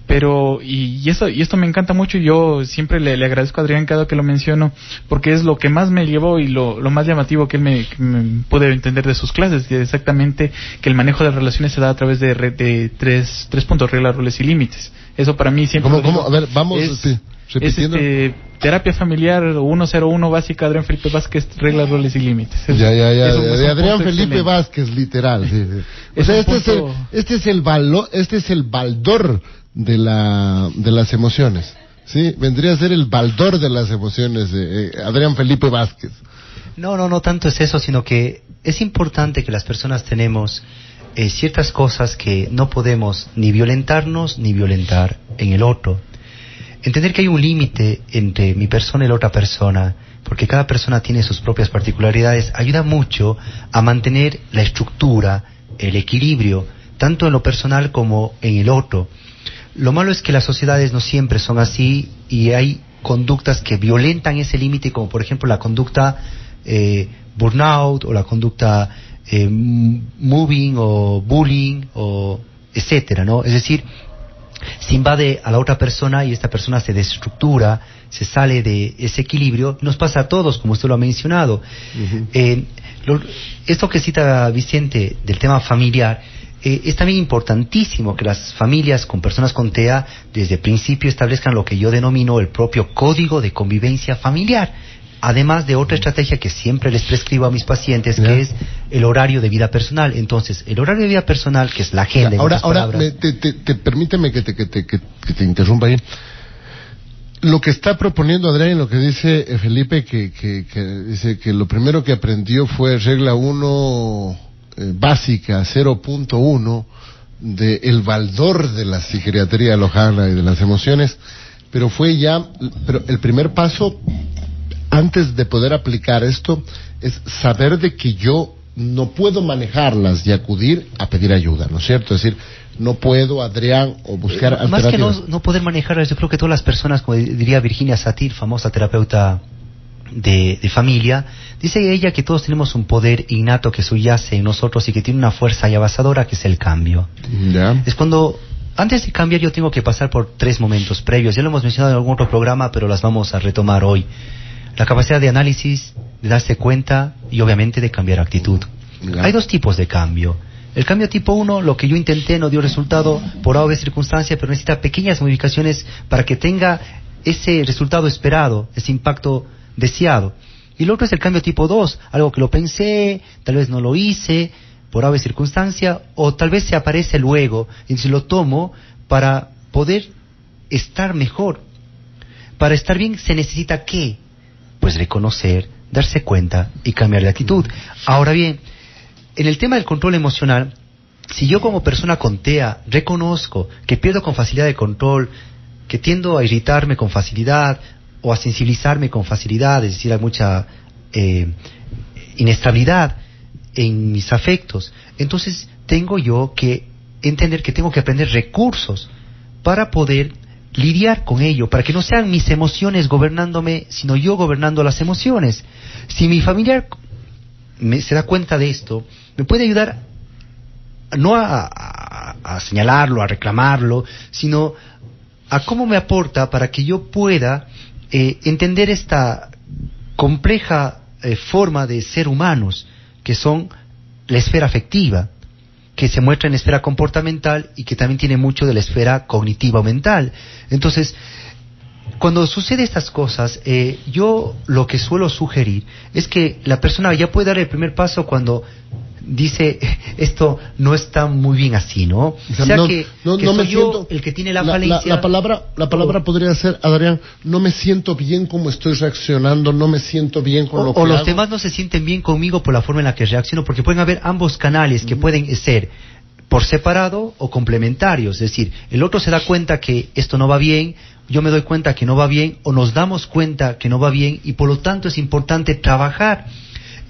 [SPEAKER 7] Pero, y, y esto, y esto me encanta mucho, y yo siempre le, le agradezco a Adrián cada que lo menciono, porque es lo que más me llevó y lo, lo más llamativo que él me, que me pude entender de sus clases, que exactamente que el manejo de relaciones se da a través de, re- de tres, tres puntos, reglas, roles y límites. Eso para mí siempre...
[SPEAKER 5] ¿Cómo? A ver, vamos,
[SPEAKER 7] es, es,
[SPEAKER 5] repitiendo.
[SPEAKER 7] este, terapia familiar 101 básica, Adrián Felipe Vázquez, reglas, roles y límites. Es-
[SPEAKER 5] Ya, ya, ya.
[SPEAKER 7] un-
[SPEAKER 5] de Adrián Felipe. Vázquez, literal. sí, sí. O sea, este es, el, este es el valor, este es el baldor de la, de las emociones. Sí, vendría a ser el baldor de las emociones, eh, Adrián Felipe Vázquez.
[SPEAKER 6] No, no, no tanto es eso, sino que es importante que las personas tenemos eh, ciertas cosas que no podemos ni violentarnos ni violentar en el otro. Entender que hay un límite entre mi persona y la otra persona, porque cada persona tiene sus propias particularidades, ayuda mucho a mantener la estructura, el equilibrio, tanto en lo personal como en el otro. Lo malo es que las sociedades no siempre son así y hay conductas que violentan ese límite, como por ejemplo la conducta eh, burnout o la conducta eh, moving o bullying o etcétera, ¿no? Es decir, se invade a la otra persona y esta persona se destructura, se sale de ese equilibrio, nos pasa a todos, como usted lo ha mencionado. Eh, lo- esto que cita Vicente del tema familiar, eh, es también importantísimo que las familias con personas con TEA desde el principio establezcan lo que yo denomino el propio código de convivencia familiar. Además de otra estrategia que siempre les prescribo a mis pacientes,
[SPEAKER 5] Ya.
[SPEAKER 6] que es el horario de vida personal. Entonces, el horario de vida personal, que es la agenda. en
[SPEAKER 5] ahora, ahora, me- te, te- te- permíteme que te, que, te, que- te interrumpa ahí. Lo que está proponiendo Adrián y lo que dice eh, Felipe, que, que, que dice que lo primero que aprendió fue regla 1 eh, básica, 0.1, de el baldor de la psiquiatría lojana y de las emociones, pero fue ya, pero el primer paso antes de poder aplicar esto es saber de que yo no puedo manejarlas y acudir a pedir ayuda, ¿no es cierto? Es decir, no puedo, Adrián, o buscar
[SPEAKER 6] Eh, Más que no, no poder manejarlas, yo creo que todas las personas, como diría Virginia Satir, famosa terapeuta de, de familia, dice ella que todos tenemos un poder innato que subyace en nosotros y que tiene una fuerza y avasadora que es el cambio. Es cuando, antes de cambiar, yo tengo que pasar por tres momentos previos. Ya lo hemos mencionado en algún otro programa, pero las vamos a retomar hoy. La capacidad de análisis, de darse cuenta y obviamente de cambiar actitud. Hay dos tipos de cambio. El cambio tipo 1, lo que yo intenté no dio resultado por obvias circunstancias, pero necesita pequeñas modificaciones para que tenga ese resultado esperado, ese impacto deseado. Y el otro es el cambio tipo 2, algo que lo pensé, tal vez no lo hice por obvia circunstancia, o tal vez se aparece luego y si lo tomo para poder estar mejor. Para estar bien se necesita qué? Pues reconocer, darse cuenta y cambiar de actitud. Ahora bien, en el tema del control emocional, si yo como persona con TEA reconozco que pierdo con facilidad de control, que tiendo a irritarme con facilidad o a sensibilizarme con facilidad, es decir, hay mucha eh, inestabilidad en mis afectos, entonces tengo yo que entender que tengo que aprender recursos para poder lidiar con ello, para que no sean mis emociones gobernándome, sino yo gobernando las emociones. Si mi familiar me, se da cuenta de esto, me puede ayudar no a, a- a señalarlo, a reclamarlo, sino a cómo me aporta para que yo pueda eh, entender esta compleja eh, forma de ser humanos, que son la esfera afectiva, que se muestra en la esfera comportamental y que también tiene mucho de la esfera cognitiva o mental. Entonces, cuando sucede estas cosas, eh, yo lo que suelo sugerir es que la persona ya puede dar el primer paso cuando dice esto no está muy bien así, ¿no? O
[SPEAKER 5] sea, no-
[SPEAKER 6] que,
[SPEAKER 5] no-
[SPEAKER 6] que
[SPEAKER 5] no
[SPEAKER 6] soy
[SPEAKER 5] me
[SPEAKER 6] yo
[SPEAKER 5] siento-
[SPEAKER 6] el que tiene la,
[SPEAKER 5] la,
[SPEAKER 6] falencia.
[SPEAKER 5] la palabra, la palabra podría ser, Adrián, no me siento bien como estoy reaccionando, no me siento bien con
[SPEAKER 6] o,
[SPEAKER 5] lo que
[SPEAKER 6] o los
[SPEAKER 5] hago.
[SPEAKER 6] demás no se sienten bien conmigo por la forma en la que reacciono, porque pueden haber ambos canales que pueden ser por separado o complementarios. Es decir, el otro se da cuenta que esto no va bien, yo me doy cuenta que no va bien, o nos damos cuenta que no va bien, y por lo tanto es importante trabajar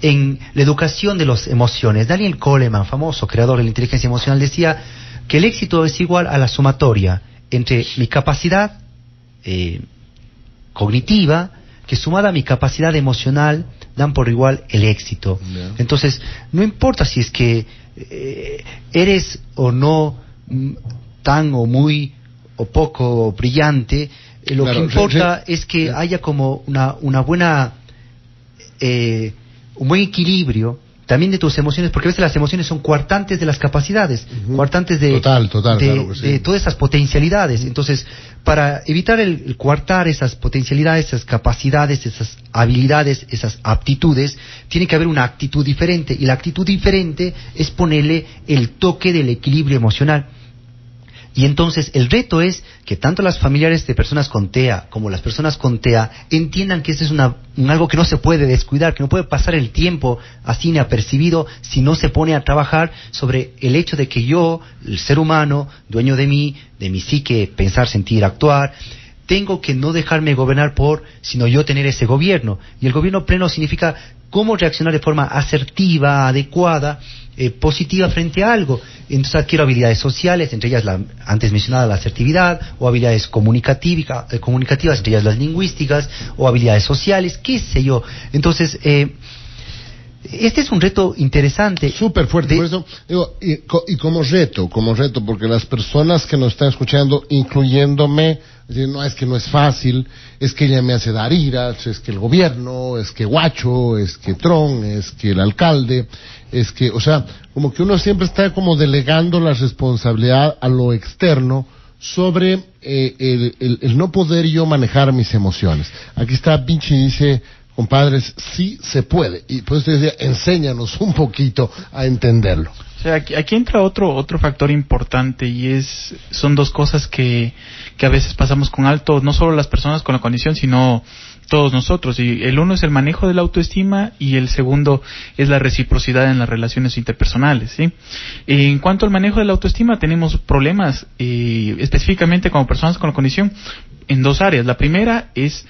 [SPEAKER 6] en la educación de las emociones. Daniel Coleman, famoso creador de la inteligencia emocional, decía que el éxito es igual a la sumatoria entre mi capacidad eh, cognitiva que sumada a mi capacidad emocional dan por igual el éxito. Entonces, no importa si es que eh, eres o no mm, tan o muy o poco brillante, eh, lo
[SPEAKER 5] Claro,
[SPEAKER 6] que importa
[SPEAKER 5] re-
[SPEAKER 6] es que
[SPEAKER 5] ya.
[SPEAKER 6] haya como una, una buena eh, un buen equilibrio también de tus emociones, porque a veces las emociones son coartantes de las capacidades,
[SPEAKER 5] Ujú.
[SPEAKER 6] coartantes de,
[SPEAKER 5] Total, total,
[SPEAKER 6] de,
[SPEAKER 5] claro que sí.
[SPEAKER 6] de todas esas potencialidades. Entonces, para evitar el, el coartar esas potencialidades, esas capacidades, esas habilidades, esas aptitudes, tiene que haber una actitud diferente. Y la actitud diferente es ponerle el toque del equilibrio emocional. Y entonces el reto es que tanto las familiares de personas con TEA como las personas con TEA entiendan que esto es una, un algo que no se puede descuidar, que no puede pasar el tiempo así inapercibido si no se pone a trabajar sobre el hecho de que yo, el ser humano, dueño de mí, de mi psique, pensar, sentir, actuar, tengo que no dejarme gobernar por, sino yo tener ese gobierno. Y el gobierno pleno significa cómo reaccionar de forma asertiva, adecuada, eh, positiva frente a algo. Entonces adquiero habilidades sociales, entre ellas la antes mencionada la asertividad, o habilidades comunicativa- eh, comunicativas, entre ellas las lingüísticas, o habilidades sociales, qué sé yo. Entonces, eh, este es un reto interesante.
[SPEAKER 5] Súper fuerte,
[SPEAKER 6] De-
[SPEAKER 5] por eso digo, y, y como reto, como reto, porque las personas que nos están escuchando, incluyéndome, dicen, no, es que no es fácil, es que ella me hace dar iras, es que el gobierno, es que Guacho, es que Tron, es que el alcalde, es que, o sea, como que uno siempre está como delegando la responsabilidad a lo externo sobre eh, el no poder yo manejar mis emociones. Aquí está Vinci dice, compadres, sí se puede. Y por eso te decía, enséñanos un poquito a entenderlo.
[SPEAKER 7] O sea, aquí, aquí entra otro otro factor importante y es son dos cosas que, que a veces pasamos con alto, no solo las personas con la condición, sino todos nosotros. Y el uno es el manejo de la autoestima y el segundo es la reciprocidad en las relaciones interpersonales. ¿sí? En cuanto al manejo de la autoestima, tenemos problemas eh, específicamente como personas con la condición en dos áreas. La primera es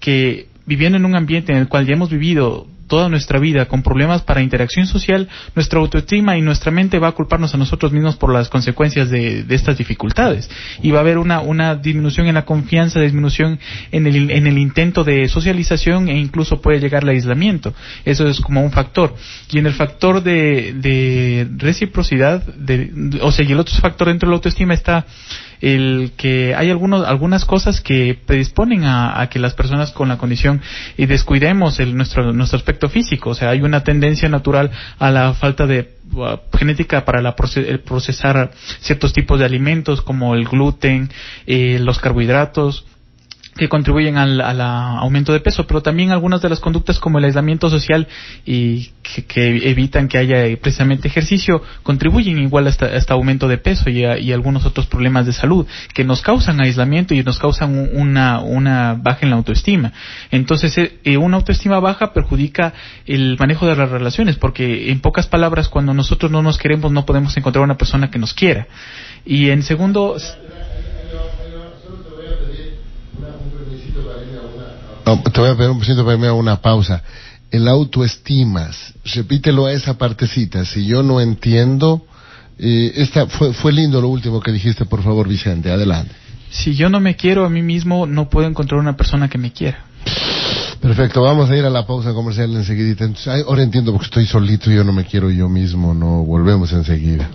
[SPEAKER 7] que viviendo en un ambiente en el cual ya hemos vivido toda nuestra vida con problemas para interacción social, nuestra autoestima y nuestra mente va a culparnos a nosotros mismos por las consecuencias de, de estas dificultades. Y va a haber una, una disminución en la confianza, disminución en el, en el intento de socialización e incluso puede llegar al aislamiento. Eso es como un factor. Y en el factor de, de reciprocidad, de, o sea, y el otro factor dentro de la autoestima está el que hay algunos, algunas cosas que predisponen a, que las personas con la condición y descuidemos el, nuestro, nuestro aspecto físico. O sea, hay una tendencia natural a la falta de uh, genética para la el procesar ciertos tipos de alimentos como el gluten, eh, los carbohidratos, que contribuyen al, al aumento de peso, pero también algunas de las conductas como el aislamiento social y que, que evitan que haya precisamente ejercicio contribuyen igual a este, aumento de peso y, a- y algunos otros problemas de salud que nos causan aislamiento y nos causan un- una, una baja en la autoestima. Entonces, eh, eh, una autoestima baja perjudica el manejo de las relaciones porque, en pocas palabras, cuando nosotros no nos queremos no podemos encontrar una persona que nos quiera. Y en segundo,
[SPEAKER 5] No, te voy a pedir un besito para irme a una pausa. El autoestimas, repítelo a esa partecita. Si yo no entiendo, eh, esta fue, fue lindo lo último que dijiste, por favor, Vicente. Adelante.
[SPEAKER 7] si yo no me quiero a mí mismo, no puedo encontrar una persona que me quiera.
[SPEAKER 5] Perfecto, vamos a ir a la pausa comercial enseguidita. Entonces, ahora entiendo porque estoy solito y yo no me quiero yo mismo, no, volvemos enseguida.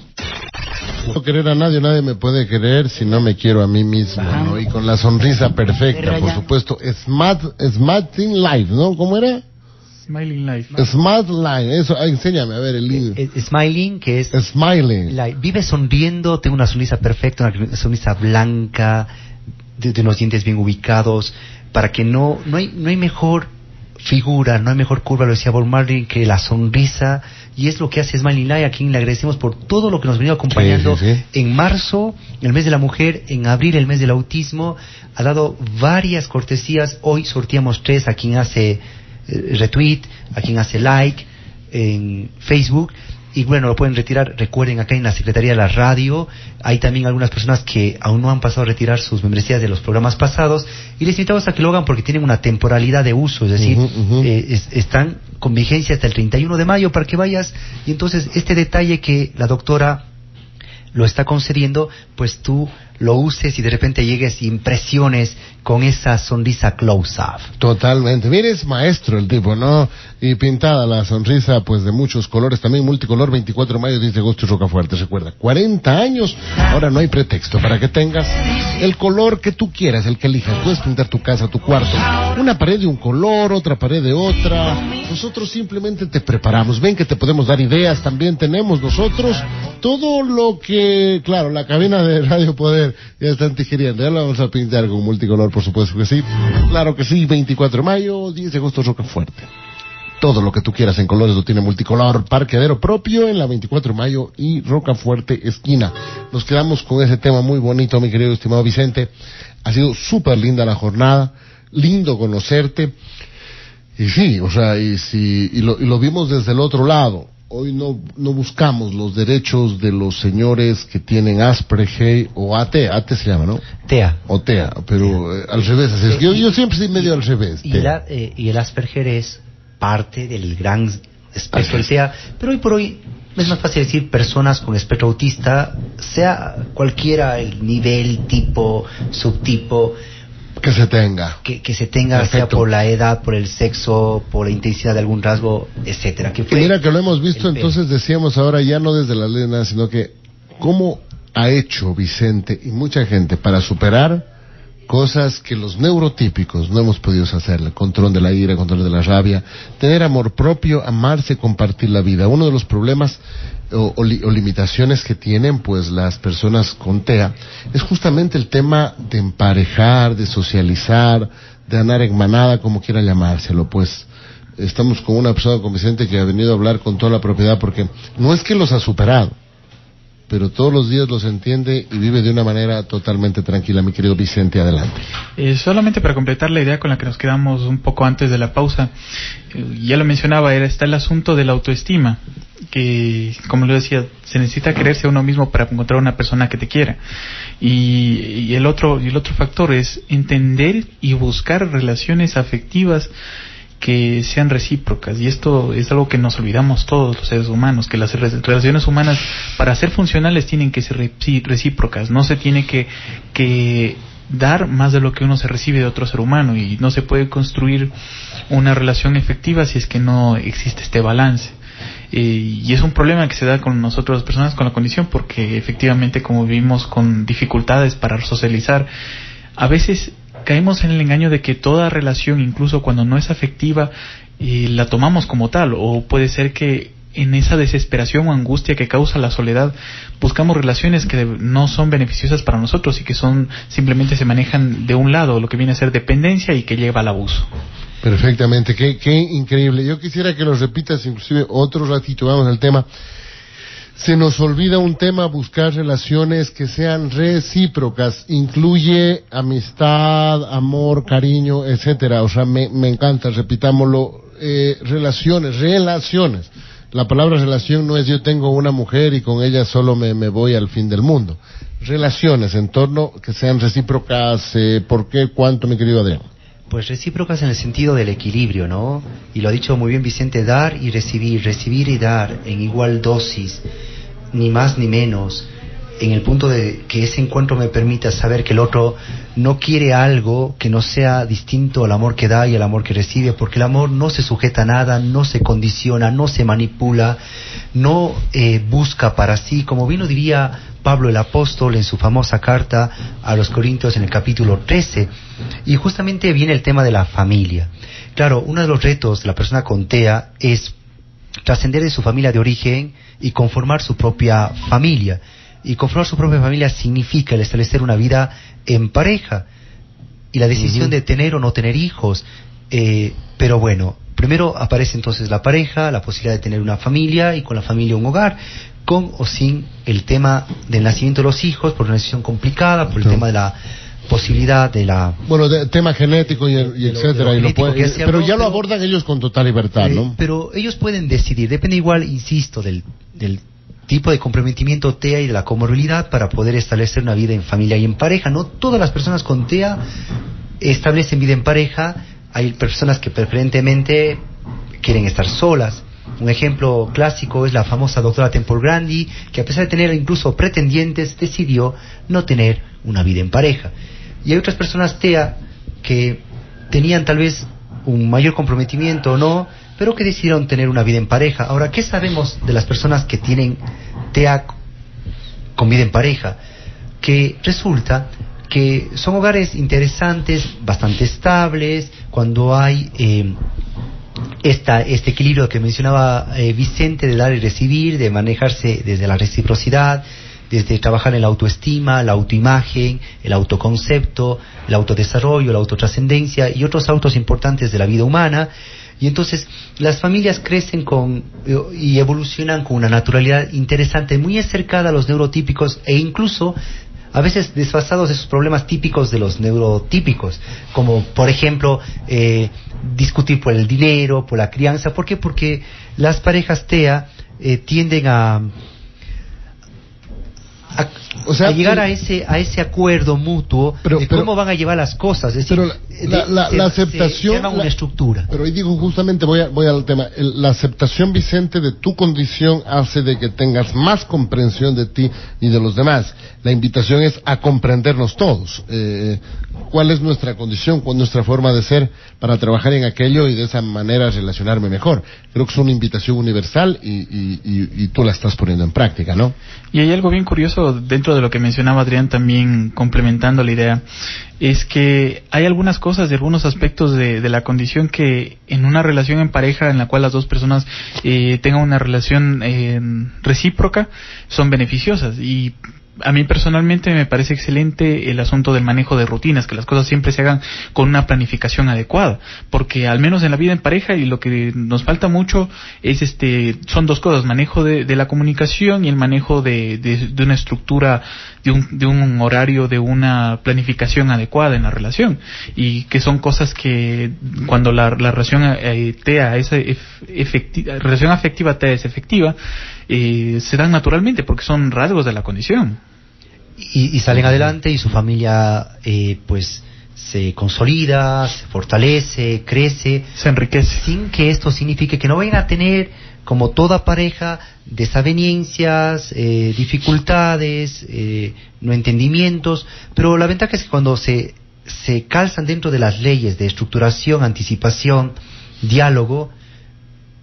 [SPEAKER 5] No querer a nadie, nadie me puede querer si no me quiero a mí mismo, ¿no? Y con la sonrisa perfecta, por supuesto. Smart, Smart in Life, ¿no? ¿Cómo era?
[SPEAKER 7] Smiling Life.
[SPEAKER 5] Smart Line, eso, enséñame, a ver, el link.
[SPEAKER 6] Eh, Smiling, que es
[SPEAKER 5] Smiling.
[SPEAKER 6] la- vive sonriendo, tiene una sonrisa perfecta, una sonrisa blanca, de, de unos dientes bien ubicados, para que no, no hay, no hay mejor figura, no hay mejor curva, lo decía Bob Marley, que la sonrisa, y es lo que hace Smiling Live, a quien le agradecemos por todo lo que nos ha venido acompañando
[SPEAKER 5] Sí, sí, sí.
[SPEAKER 6] en marzo, el mes de la mujer, en abril, el mes del autismo, ha dado varias cortesías, hoy sorteamos tres a quien hace eh, retweet, a quien hace like en Facebook, y bueno, lo pueden retirar, recuerden acá en la Secretaría de la Radio, hay también algunas personas que aún no han pasado a retirar sus membresías de los programas pasados, y les invitamos a que lo hagan porque tienen una temporalidad de uso, es decir, eh, es- están con vigencia hasta el 31 de mayo para que vayas, y entonces este detalle que la doctora lo está concediendo, pues tú lo uses y de repente llegues y impresiones con esa sonrisa close-up.
[SPEAKER 5] Totalmente. Mire, es maestro el tipo, ¿no? Y pintada la sonrisa, pues de muchos colores, también multicolor, 24 de mayo, 10 de agosto y Rocafuerte, recuerda. 40 años, ahora no hay pretexto para que tengas el color que tú quieras, el que elijas. Puedes pintar tu casa, tu cuarto, una pared de un color, otra pared de otra. Nosotros simplemente te preparamos. Ven que te podemos dar ideas, también tenemos nosotros todo lo que, claro, la cabina de Radio Poder ya están tijeriendo. Ya la vamos a pintar con multicolor, por supuesto que sí. Claro que sí, 24 de mayo, 10 de agosto, Rocafuerte. Todo lo que tú quieras en colores lo tiene multicolor, parqueadero propio en la 24 de mayo y Rocafuerte esquina. Nos quedamos con ese tema muy bonito, mi querido estimado Vicente. Ha sido súper linda la jornada, lindo conocerte. Y sí, o sea, y, si, y, lo, y lo vimos desde el otro lado. Hoy no, no buscamos los derechos de los señores que tienen Asperger o AT, AT se llama, ¿no?
[SPEAKER 6] TEA.
[SPEAKER 5] O TEA, pero eh, al revés. así es. Yo, yo siempre soy medio al revés.
[SPEAKER 6] Y,
[SPEAKER 5] TEA.
[SPEAKER 6] la- eh, y el Asperger es parte del gran espectro del TEA, pero hoy por hoy es más fácil decir personas con espectro autista, sea cualquiera el nivel, tipo, subtipo,
[SPEAKER 5] Que se tenga.
[SPEAKER 6] que, que se tenga, sea por la edad, por el sexo, por la intensidad de algún rasgo, etcétera. Que
[SPEAKER 5] Y
[SPEAKER 6] fue
[SPEAKER 5] mira que lo hemos visto, entonces decíamos ahora ya no desde la ley nada, sino que cómo ha hecho Vicente y mucha gente para superar cosas que los neurotípicos no hemos podido hacer, el control de la ira, el control de la rabia, tener amor propio, amarse, compartir la vida. Uno de los problemas o, o li- o limitaciones que tienen pues las personas con TEA es justamente el tema de emparejar, de socializar, de andar en manada, como quiera llamárselo, pues. Estamos con una persona con Vicente que ha venido a hablar con toda la propiedad porque no es que los ha superado, pero todos los días los entiende y vive de una manera totalmente tranquila. Mi querido Vicente, adelante.
[SPEAKER 7] Eh, solamente para completar la idea con la que nos quedamos un poco antes de la pausa, eh, ya lo mencionaba, era, está el asunto de la autoestima, que como lo decía, se necesita quererse a uno mismo para encontrar una persona que te quiera. Y el otro y el otro factor es entender y buscar relaciones afectivas que sean recíprocas. Y esto es algo que nos olvidamos todos los seres humanos que las re- relaciones humanas para ser funcionales tienen que ser recíprocas. No se tiene que que dar más de lo que uno se recibe de otro ser humano y no se puede construir una relación efectiva si es que no existe este balance. Eh, y es un problema que se da con nosotros las personas con la condición porque efectivamente como vivimos con dificultades para socializar a veces caemos en el engaño de que toda relación, incluso cuando no es afectiva, eh, la tomamos como tal, o puede ser que en esa desesperación o angustia que causa la soledad, buscamos relaciones que no son beneficiosas para nosotros y que son simplemente se manejan de un lado, lo que viene a ser dependencia y que lleva al abuso.
[SPEAKER 5] Perfectamente, qué, qué increíble. Yo quisiera que lo repitas inclusive otro ratito, vamos al tema. Se nos olvida un tema, buscar relaciones que sean recíprocas, incluye amistad, amor, cariño, etcétera. O sea, me, me encanta, repitámoslo, eh, relaciones, relaciones. La palabra relación no es yo tengo una mujer y con ella solo me, me voy al fin del mundo. Relaciones en torno que sean recíprocas, eh, ¿por qué, cuánto, mi querido Adrián?
[SPEAKER 6] Pues recíprocas en el sentido del equilibrio, ¿no? Y lo ha dicho muy bien Vicente, dar y recibir, recibir y dar en igual dosis, ni más ni menos, en el punto de que ese encuentro me permita saber que el otro no quiere algo que no sea distinto al amor que da y al amor que recibe, porque el amor no se sujeta a nada, no se condiciona, no se manipula, no eh, busca para sí, como bien lo diría Pablo el apóstol en su famosa carta a los Corintios en el capítulo 13. Y justamente viene el tema de la familia. Claro, uno de los retos de la persona con TEA es trascender de su familia de origen y conformar su propia familia. Y conformar su propia familia significa el establecer una vida en pareja y la decisión de tener o no tener hijos. Eh, pero bueno, primero aparece entonces la pareja, la posibilidad de tener una familia y con la familia un hogar, con o sin el tema del nacimiento de los hijos, por una decisión complicada, por el tema de la posibilidad de la
[SPEAKER 5] Bueno, de, tema genético y, etcétera,
[SPEAKER 6] lo
[SPEAKER 5] y lo puede- pero ya lo abordan ellos con total libertad,
[SPEAKER 6] Eh,
[SPEAKER 5] ¿no?
[SPEAKER 6] Pero ellos pueden decidir, depende igual, insisto, del, del tipo de comprometimiento TEA y de la comorbilidad para poder establecer una vida en familia y en pareja. No todas las personas con TEA establecen vida en pareja, hay personas que preferentemente quieren estar solas. Un ejemplo clásico es la famosa doctora Temple Grandi, que a pesar de tener incluso pretendientes, decidió no tener una vida en pareja. Y hay otras personas TEA que tenían tal vez un mayor comprometimiento o no, pero que decidieron tener una vida en pareja. Ahora, ¿qué sabemos de las personas que tienen TEA con vida en pareja? Que resulta que son hogares interesantes, bastante estables, cuando hay eh, esta, este equilibrio que mencionaba eh, Vicente de dar y recibir, de manejarse desde la reciprocidad, desde trabajar en la autoestima, la autoimagen, el autoconcepto, el autodesarrollo, la autotrascendencia y otros autos importantes de la vida humana. Y entonces las familias crecen con eh, y evolucionan con una naturalidad interesante, muy acercada a los neurotípicos e incluso a veces desfasados de esos problemas típicos de los neurotípicos, como por ejemplo eh, discutir por el dinero, por la crianza. ¿Por qué? Porque las parejas TEA eh, tienden a, a,
[SPEAKER 5] O sea,
[SPEAKER 6] a llegar a ese a ese acuerdo mutuo
[SPEAKER 5] Pero-
[SPEAKER 6] de
[SPEAKER 5] pero-
[SPEAKER 6] cómo van a llevar las cosas. Es decir,
[SPEAKER 5] Pero la,
[SPEAKER 6] de-
[SPEAKER 5] la- la-
[SPEAKER 6] se-
[SPEAKER 5] la
[SPEAKER 6] se-
[SPEAKER 5] aceptación...
[SPEAKER 6] se una estructura.
[SPEAKER 5] Pero ahí digo justamente, voy, a- voy al tema, el- la aceptación, Vicente, de tu condición hace de que tengas más comprensión de ti y de los demás. La invitación es a comprendernos todos. Eh, ¿Cuál es nuestra condición, cuál es nuestra forma de ser para trabajar en aquello y de esa manera relacionarme mejor? Creo que es una invitación universal y, y- y- tú la estás poniendo en práctica, ¿no?
[SPEAKER 7] Y hay algo bien curioso dentro de lo que mencionaba Adrián también complementando la idea es que hay algunas cosas y algunos aspectos de, de la condición que en una relación en pareja en la cual las dos personas eh, tengan una relación eh, recíproca son beneficiosas y a mí personalmente me parece excelente el asunto del manejo de rutinas, que las cosas siempre se hagan con una planificación adecuada, porque al menos en la vida en pareja y lo que nos falta mucho es este, son dos cosas, manejo de, de la comunicación y el manejo de, de, una estructura, de un, de un horario, de una planificación adecuada en la relación, y que son cosas que cuando la, la relación eh, TEA es ef- efecti- relación afectiva TEA es efectiva, eh, se dan naturalmente porque son rasgos de la condición.
[SPEAKER 6] y, y salen adelante y su familia eh, pues se consolida, se fortalece, crece,
[SPEAKER 7] Se enriquece.
[SPEAKER 6] sin que esto signifique que no vayan a tener, como toda pareja, desavenencias, eh, dificultades, eh, no entendimientos, pero la ventaja es que cuando se, se calzan dentro de las leyes de estructuración, anticipación, diálogo,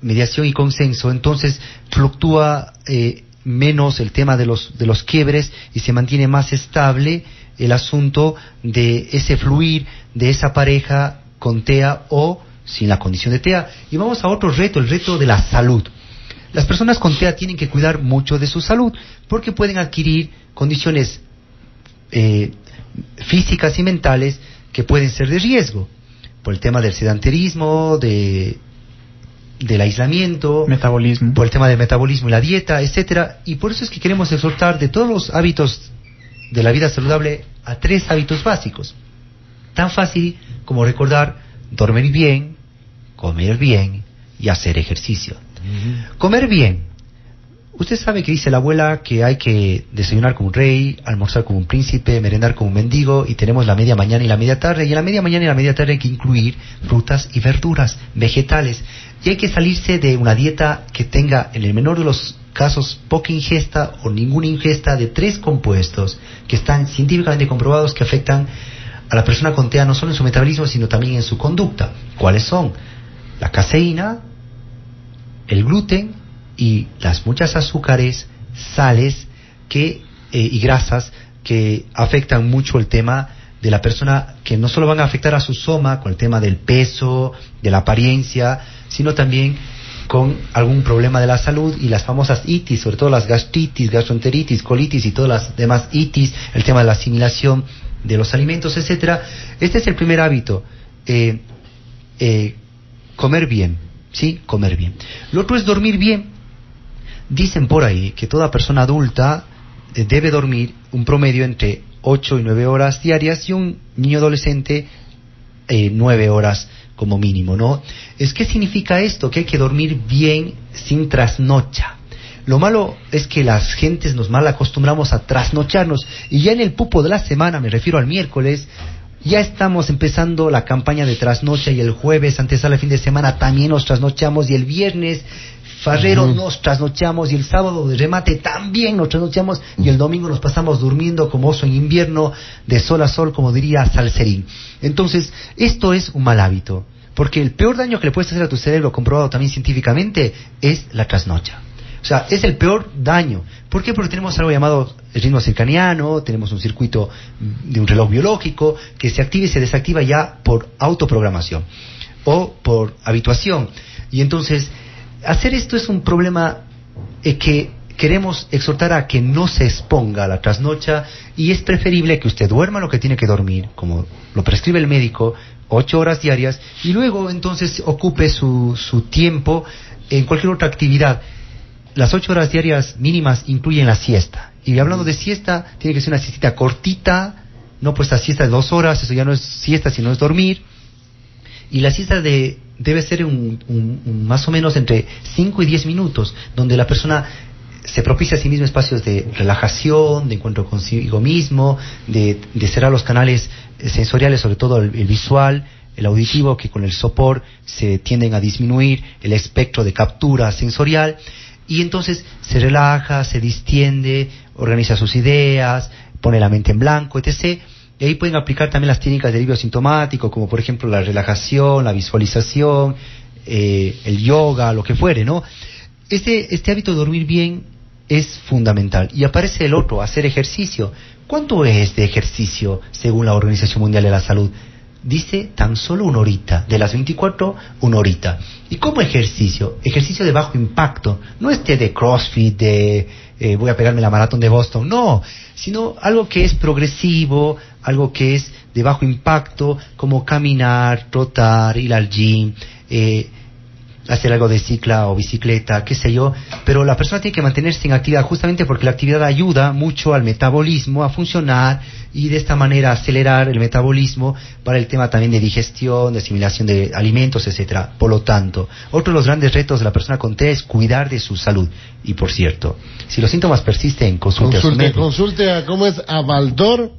[SPEAKER 6] mediación y consenso, entonces fluctúa eh, menos el tema de los, de los quiebres y se mantiene más estable el asunto de ese fluir de esa pareja con TEA o sin la condición de TEA. Y vamos a otro reto, el reto de la salud. Las personas con TEA tienen que cuidar mucho de su salud porque pueden adquirir condiciones eh, físicas y mentales que pueden ser de riesgo por el tema del sedentarismo, de, del aislamiento,
[SPEAKER 7] Metabolismo.
[SPEAKER 6] por el tema del metabolismo y la dieta, etcétera, y por eso es que queremos exhortar de todos los hábitos de la vida saludable a tres hábitos básicos. Tan fácil como recordar dormir bien, comer bien y hacer ejercicio. Comer bien. Usted sabe que dice la abuela que hay que desayunar como un rey, almorzar como un príncipe, merendar como un mendigo y tenemos la media mañana y la media tarde. Y en la media mañana y la media tarde hay que incluir frutas y verduras, vegetales. Y hay que salirse de una dieta que tenga, en el menor de los casos, poca ingesta o ninguna ingesta de tres compuestos que están científicamente comprobados que afectan a la persona con TEA no solo en su metabolismo, sino también en su conducta. ¿Cuáles son? La caseína, el gluten y las muchas azúcares, sales que, eh, y grasas que afectan mucho el tema de la persona que no solo van a afectar a su soma con el tema del peso, de la apariencia, sino también con algún problema de la salud y las famosas itis, sobre todo las gastritis, gastroenteritis, colitis y todas las demás itis, el tema de la asimilación de los alimentos, etcétera. Este es el primer hábito, eh, eh, comer bien, ¿sí? Comer bien. Lo otro es dormir bien. Dicen por ahí que toda persona adulta eh, debe dormir un promedio entre 8 y 9 horas diarias y un niño adolescente eh, 9 horas como mínimo, ¿no? Es que significa esto, que hay que dormir bien sin trasnocha. Lo malo es que las gentes nos mal acostumbramos a trasnocharnos y ya en el pupo de la semana, me refiero al miércoles, ya estamos empezando la campaña de trasnocha y el jueves, antes al fin de semana, también nos trasnochamos y el viernes, Farrero, nos trasnochamos y el sábado de remate también nos trasnochamos y el domingo nos pasamos durmiendo como oso en invierno, de sol a sol, como diría Salserín. Entonces, esto es un mal hábito, porque el peor daño que le puedes hacer a tu cerebro, comprobado también científicamente, es la trasnocha. O sea, es el peor daño. ¿Por qué? Porque tenemos algo llamado el ritmo circaniano, tenemos un circuito de un reloj biológico que se activa y se desactiva ya por autoprogramación o por habituación. Y entonces, hacer esto es un problema eh, que queremos exhortar a que no se exponga a la trasnocha y es preferible que usted duerma lo que tiene que dormir, como lo prescribe el médico, ocho horas diarias, y luego entonces ocupe su, su tiempo en cualquier otra actividad las ocho horas diarias mínimas incluyen la siesta. Y hablando de siesta, tiene que ser una siesta cortita, no pues la siesta de dos horas, eso ya no es siesta, sino es dormir. Y la siesta de, debe ser un, un- más o menos entre 5 y 10 minutos, donde la persona se propicia a sí mismo espacios de relajación, de encuentro consigo mismo, de, cerrar los canales sensoriales, sobre todo el, el visual, el auditivo, que con el sopor se tienden a disminuir el espectro de captura sensorial, y entonces se relaja, se distiende, organiza sus ideas, pone la mente en blanco, etc. Y ahí pueden aplicar también las técnicas de alivio sintomático, como por ejemplo la relajación, la visualización, eh, el yoga, lo que fuere, ¿no? Este, este hábito de dormir bien es fundamental. Y aparece el otro, hacer ejercicio. ¿Cuánto es de ejercicio según la Organización Mundial de la Salud? Dice tan solo una horita, de las 24, una horita. ¿Y cómo ejercicio? Ejercicio de bajo impacto, no este de CrossFit, de eh, voy a pegarme la maratón de Boston, no, sino algo que es progresivo, algo que es de bajo impacto, como caminar, trotar, ir al gym, eh, hacer algo de cicla o bicicleta, qué sé yo, pero la persona tiene que mantenerse en actividad justamente porque la actividad ayuda mucho al metabolismo a funcionar y de esta manera acelerar el metabolismo para el tema también de digestión, de asimilación de alimentos, etcétera. Por lo tanto, otro de los grandes retos de la persona con TEA es cuidar de su salud. Y por cierto, si los síntomas persisten, consulte, a su
[SPEAKER 5] Consulte,
[SPEAKER 6] médico.
[SPEAKER 5] consulte a, ¿cómo es? A Baldor,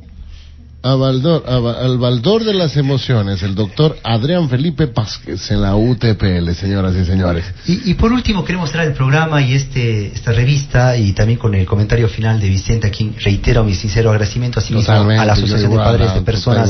[SPEAKER 5] a Baldor, a Ba- al Baldor de las emociones, el doctor Adrián Felipe Pásquez en la UTPL, señoras y señores.
[SPEAKER 6] Y, y por último, queremos cerrar el programa y este, esta revista y también con el comentario final de Vicente, a quien reitero mi sincero agradecimiento, así mismo a la Asociación
[SPEAKER 5] igual,
[SPEAKER 6] de Padres de Personas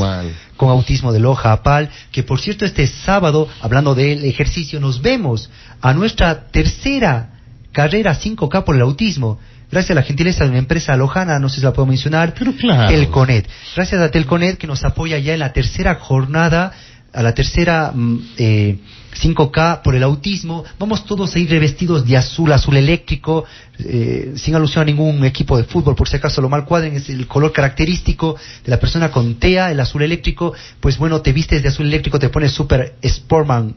[SPEAKER 6] con Autismo de Loja, APAL, que por cierto este sábado, hablando del ejercicio, nos vemos a nuestra tercera carrera 5K por el autismo. Gracias a la gentileza de una empresa lojana, no sé si la puedo mencionar,
[SPEAKER 5] Pero claro.
[SPEAKER 6] Telconet. Gracias a Telconet que nos apoya ya en la tercera jornada, a la tercera mm, eh, 5K por el autismo. Vamos todos a ir revestidos de azul, azul eléctrico, eh, sin alusión a ningún equipo de fútbol, por si acaso lo mal cuadren, es el color característico de la persona con TEA, el azul eléctrico. Pues bueno, te vistes de azul eléctrico, te pones super Sportman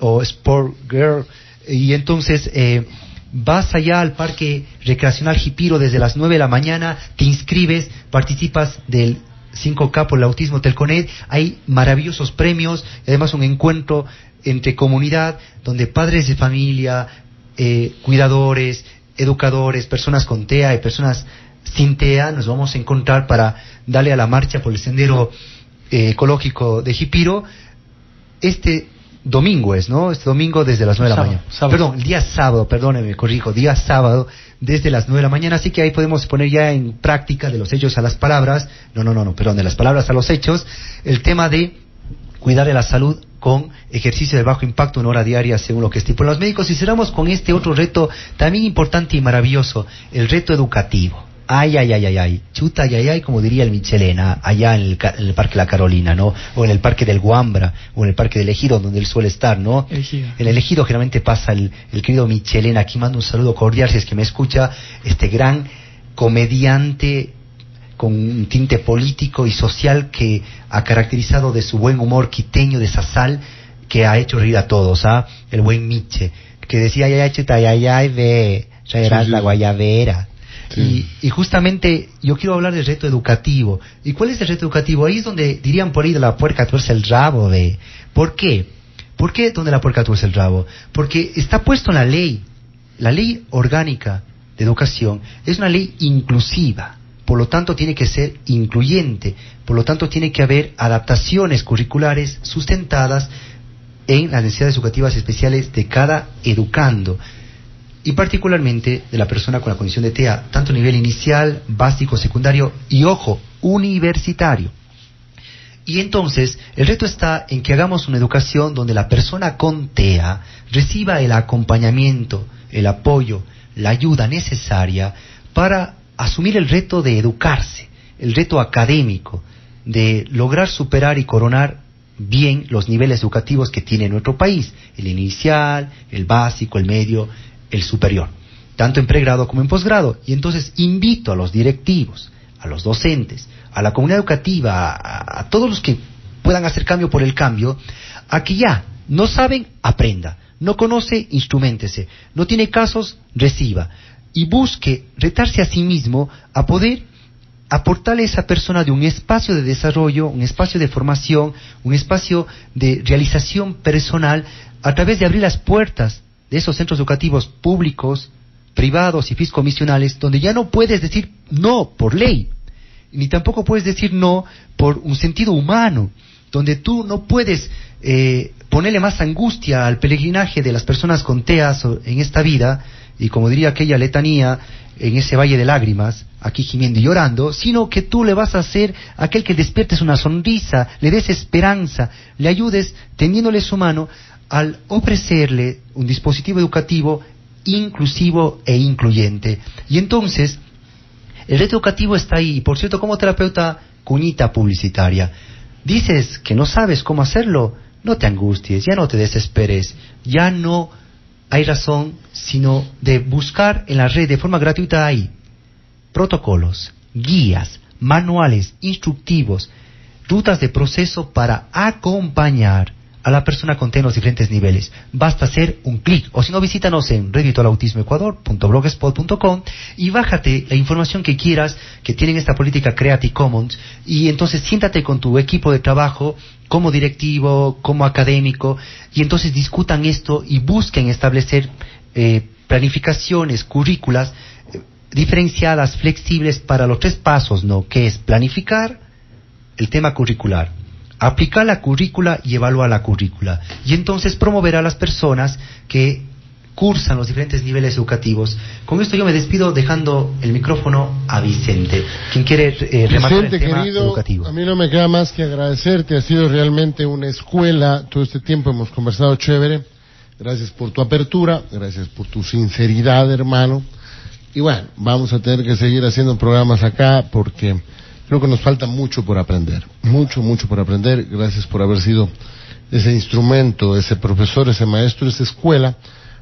[SPEAKER 6] o Sport Girl, y entonces eh, vas allá al Parque Recreacional Jipiro desde las 9 de la mañana, te inscribes, participas del 5K por el autismo Telconet, hay maravillosos premios, además un encuentro entre comunidad donde padres de familia, eh, cuidadores, educadores, personas con TEA y personas sin TEA nos vamos a encontrar para darle a la marcha por el sendero eh, ecológico de Jipiro. Este domingo es, ¿no? Este domingo desde las 9 de la
[SPEAKER 7] Sábado,
[SPEAKER 6] mañana.
[SPEAKER 7] sábado.
[SPEAKER 6] Perdón, el día sábado, perdóneme, corrijo, día sábado desde las 9 de la mañana, así que ahí podemos poner ya en práctica de los hechos a las palabras, no, no, no, no, perdón, de las palabras a los hechos, el tema de cuidar de la salud con ejercicio de bajo impacto una hora diaria según lo que estipulan los médicos y cerramos con este otro reto también importante y maravilloso, el reto educativo. Ay, ay, ay, ay, ay, chuta, ay, ay, ay, como diría el Michelena, allá en el, en el Parque La Carolina, ¿no? O en el Parque del Guambra, o en el Parque del Ejido, donde él suele estar, ¿no?
[SPEAKER 7] Ejido.
[SPEAKER 6] En el Ejido generalmente pasa el, el querido Michelena, aquí mando un saludo cordial si es que me escucha, este gran comediante con un tinte político y social que ha caracterizado de su buen humor quiteño, de esa sal, que ha hecho reír a todos, ¿ah? El buen Miche, que decía, ay, ay, chuta, ay, ay, ay, ve, traerás
[SPEAKER 5] Sí, sí.
[SPEAKER 6] la guayabera. Y, y justamente yo quiero hablar del reto educativo. ¿Y cuál es el reto educativo? Ahí es donde dirían por ahí la puerca tuerce el rabo, de ¿Por qué? ¿Por qué donde la puerca tuerce el rabo? Porque está puesto en la ley. La ley orgánica de educación es una ley inclusiva. Por lo tanto, tiene que ser incluyente. Por lo tanto, tiene que haber adaptaciones curriculares sustentadas en las necesidades educativas especiales de cada educando y particularmente de la persona con la condición de TEA, tanto a nivel inicial, básico, secundario y, ojo, universitario. Y entonces, el reto está en que hagamos una educación donde la persona con TEA reciba el acompañamiento, el apoyo, la ayuda necesaria para asumir el reto de educarse, el reto académico, de lograr superar y coronar bien los niveles educativos que tiene nuestro país, el inicial, el básico, el medio, el superior, tanto en pregrado como en posgrado. Y entonces invito a los directivos, a los docentes, a la comunidad educativa, a, todos los que puedan hacer cambio por el cambio, a que ya no saben, aprenda, no conoce, instrumentese, no tiene casos, reciba, y busque retarse a sí mismo a poder aportarle a esa persona de un espacio de desarrollo, un espacio de formación, un espacio de realización personal a través de abrir las puertas de esos centros educativos públicos, privados y fiscomisionales, donde ya no puedes decir no por ley, ni tampoco puedes decir no por un sentido humano, donde tú no puedes eh, ponerle más angustia al peregrinaje de las personas con teas en esta vida, y como diría aquella letanía, en ese valle de lágrimas, aquí gimiendo y llorando, sino que tú le vas a hacer aquel que despiertes una sonrisa, le des esperanza, le ayudes tendiéndole su mano al ofrecerle un dispositivo educativo inclusivo e incluyente. Y entonces, el reto educativo está ahí. Por cierto, como terapeuta, cuñita publicitaria. Dices que no sabes cómo hacerlo, no te angusties, ya no te desesperes, ya no hay razón sino de buscar en la red de forma gratuita ahí protocolos, guías, manuales, instructivos, rutas de proceso para acompañar a la persona con TEA en los diferentes niveles. Basta hacer un clic, o si no, visítanos en reditoalautismoecuador.blogspot.com y bájate la información que quieras que tienen esta política Creative Commons y entonces siéntate con tu equipo de trabajo como directivo, como académico y entonces discutan esto y busquen establecer eh, planificaciones, currículas eh, diferenciadas, flexibles para los tres pasos, ¿no? Que es planificar el tema curricular, aplicar la currícula y evaluar la currícula. Y entonces promover a las personas que cursan los diferentes niveles educativos. Con esto yo me despido dejando el micrófono a Vicente, quien quiere eh, rematar
[SPEAKER 5] Vicente,
[SPEAKER 6] el tema
[SPEAKER 5] querido,
[SPEAKER 6] educativo.
[SPEAKER 5] a mí no me queda más que agradecerte. Ha sido realmente una escuela. Todo este tiempo hemos conversado chévere. Gracias por tu apertura, gracias por tu sinceridad, hermano. Y bueno, vamos a tener que seguir haciendo programas acá porque creo que nos falta mucho por aprender. Mucho, mucho por aprender. Gracias por haber sido ese instrumento, ese profesor, ese maestro, esa escuela,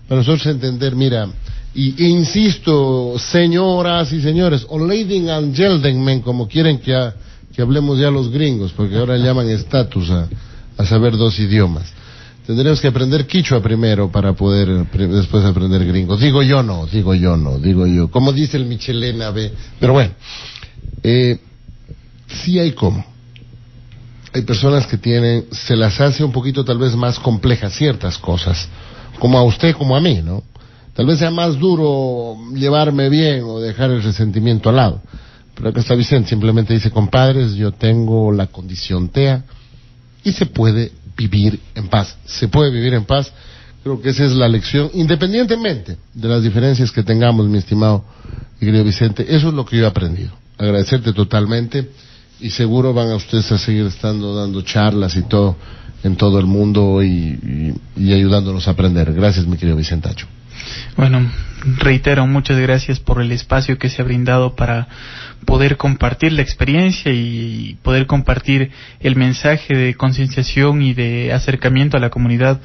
[SPEAKER 5] para nosotros entender, mira, y, e insisto, señoras y señores, o ladies and gentlemen, como quieren que, ha- que hablemos ya los gringos, porque ahora llaman estatus a, saber dos idiomas. Tendremos que aprender quichua primero para poder después aprender gringos. Digo yo no, digo yo no, digo yo. Como dice el Michelena B. Pero bueno, eh, sí hay cómo. Hay personas que tienen, se las hace un poquito tal vez más complejas ciertas cosas, como a usted, como a mí, ¿no? Tal vez sea más duro llevarme bien o dejar el resentimiento al lado. Pero acá está Vicente, simplemente dice, compadres, yo tengo la condición TEA y se puede vivir en paz. Se puede vivir en paz. Creo que esa es la lección, independientemente de las diferencias que tengamos, mi estimado y querido Vicente. Eso es lo que yo he aprendido. Agradecerte totalmente y seguro van a ustedes a seguir estando dando charlas y todo en todo el mundo y, y- ayudándonos a aprender. Gracias, mi querido Vicentacho.
[SPEAKER 7] Bueno, reitero, muchas gracias por el espacio que se ha brindado para poder compartir la experiencia y poder compartir el mensaje de concienciación y de acercamiento a la comunidad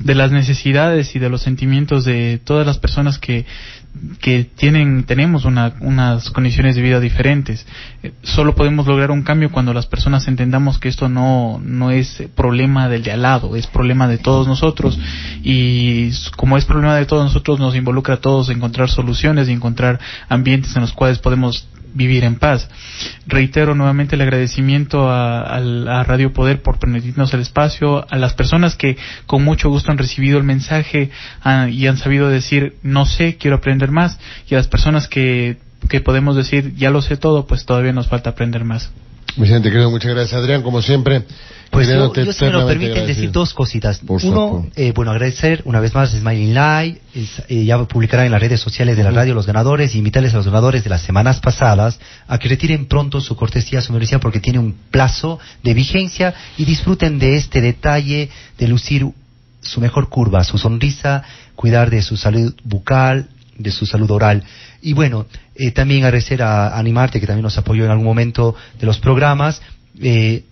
[SPEAKER 7] de las necesidades y de los sentimientos de todas las personas que que tienen tenemos una- unas condiciones de vida diferentes. Eh, solo podemos lograr un cambio cuando las personas entendamos que esto no no es problema del de al lado es problema de todos nosotros. Y como es problema de todos nosotros nos involucra a todos encontrar soluciones y encontrar ambientes en los cuales podemos vivir en paz. Reitero nuevamente el agradecimiento a, al- a Radio Poder por permitirnos el espacio, a las personas que con mucho gusto han recibido el mensaje ah, y han sabido decir no sé, quiero aprender más, y a las personas que, que podemos decir ya lo sé todo, pues todavía nos falta aprender más.
[SPEAKER 5] Vicente, querido, muchas gracias. Adrián, como siempre,
[SPEAKER 6] Pues yo, si me lo permiten decir dos cositas.
[SPEAKER 5] Por
[SPEAKER 6] Uno, eh, bueno, agradecer una vez más Smiling Live, es, eh, ya publicará en las redes sociales de la radio los ganadores y invitarles a los ganadores de las semanas pasadas a que retiren pronto su cortesía a su universidad porque tiene un plazo de vigencia y disfruten de este detalle de lucir su mejor curva, su sonrisa, cuidar de su salud bucal, de su salud oral. Y bueno, eh, también agradecer a Animarte, que también nos apoyó en algún momento de los programas. eh,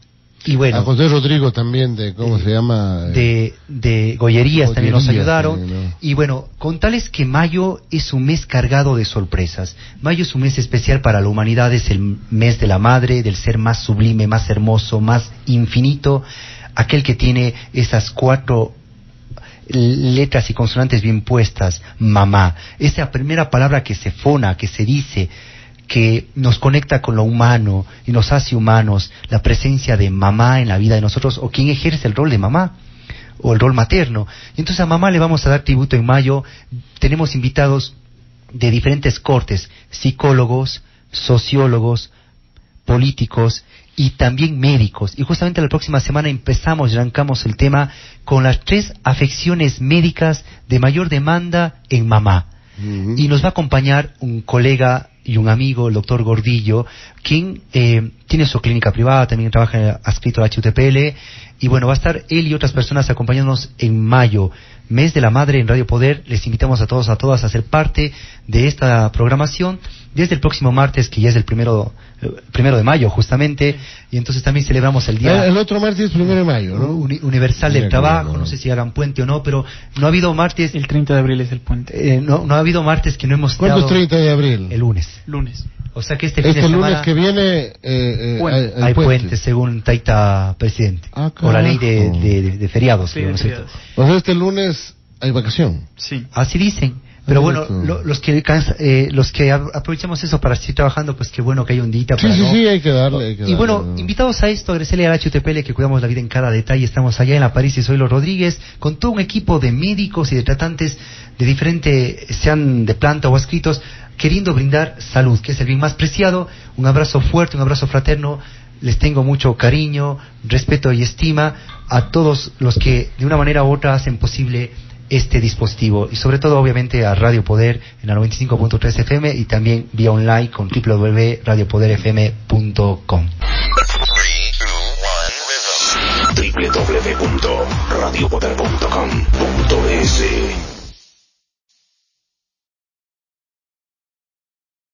[SPEAKER 6] y bueno,
[SPEAKER 5] A José Rodrigo también, de, ¿cómo se llama?
[SPEAKER 6] de, de Gollerías también nos ayudaron.
[SPEAKER 5] sí, ¿no?
[SPEAKER 6] Y bueno, contarles que mayo es un mes cargado de sorpresas. Mayo es un mes especial para la humanidad, es el mes de la madre, del ser más sublime, más hermoso, más infinito, aquel que tiene esas cuatro letras y consonantes bien puestas, mamá. Esa primera palabra que se fona, que se dice, que nos conecta con lo humano y nos hace humanos, la presencia de mamá en la vida de nosotros o quien ejerce el rol de mamá o el rol materno. Y entonces a mamá le vamos a dar tributo en mayo. Tenemos invitados de diferentes cortes, psicólogos, sociólogos, políticos y también médicos. Y justamente la próxima semana empezamos y arrancamos el tema con las tres afecciones médicas de mayor demanda en mamá. Y nos va a acompañar un colega y un amigo, el doctor Gordillo, quien eh, tiene su clínica privada, también trabaja adscrito a HUTPL. Y bueno, va a estar él y otras personas acompañándonos en mayo, mes de la madre en Radio Poder. Les invitamos a todos, a todas a ser parte de esta programación desde el próximo martes, que ya es el primero, primero de mayo justamente. Y entonces también celebramos el día
[SPEAKER 5] El, el otro martes es primero de mayo, ¿no?
[SPEAKER 6] uni- universal del trabajo. No sé si hagan puente o no, pero no ha habido martes,
[SPEAKER 7] El 30 de abril es el puente.
[SPEAKER 6] eh, no, no ha habido martes que no hemos
[SPEAKER 5] ¿Cuándo es
[SPEAKER 6] dado
[SPEAKER 5] 30 de abril?
[SPEAKER 6] el lunes.
[SPEAKER 7] Lunes.
[SPEAKER 6] O sea que este fin
[SPEAKER 5] Este
[SPEAKER 6] de
[SPEAKER 5] lunes
[SPEAKER 6] semana
[SPEAKER 5] que viene eh, eh,
[SPEAKER 7] Puente.
[SPEAKER 5] hay, hay
[SPEAKER 6] hay
[SPEAKER 5] puente.
[SPEAKER 6] puente, según Taita presidente.
[SPEAKER 5] Ah,
[SPEAKER 6] o la ley de, de- de- de feriados.
[SPEAKER 7] Sí,
[SPEAKER 6] creo, ¿no
[SPEAKER 7] feriados.
[SPEAKER 5] O sea, este lunes hay vacación.
[SPEAKER 7] Sí.
[SPEAKER 6] Así dicen. Pero bueno, lo- los que eh, los que a- aprovechamos eso para seguir trabajando, pues qué bueno que hay un día
[SPEAKER 5] Sí,
[SPEAKER 6] para
[SPEAKER 5] sí,
[SPEAKER 6] no-
[SPEAKER 5] sí, hay que darle. hay que
[SPEAKER 6] Y bueno,
[SPEAKER 5] darle.
[SPEAKER 6] invitados a esto, agradecerle al HTPL que cuidamos la vida en cada detalle. Estamos allá en la París y soy los Rodríguez, con todo un equipo de médicos y de tratantes de diferente, sean de planta o escritos, queriendo brindar salud, que es el bien más preciado. Un abrazo fuerte, un abrazo fraterno. Les tengo mucho cariño, respeto y estima a todos los que de una manera u otra hacen posible este dispositivo. Y sobre todo obviamente a Radio Poder en la 95.3 FM y también vía online con www.radiopoderfm.com.
[SPEAKER 8] www.radiopoder.com.es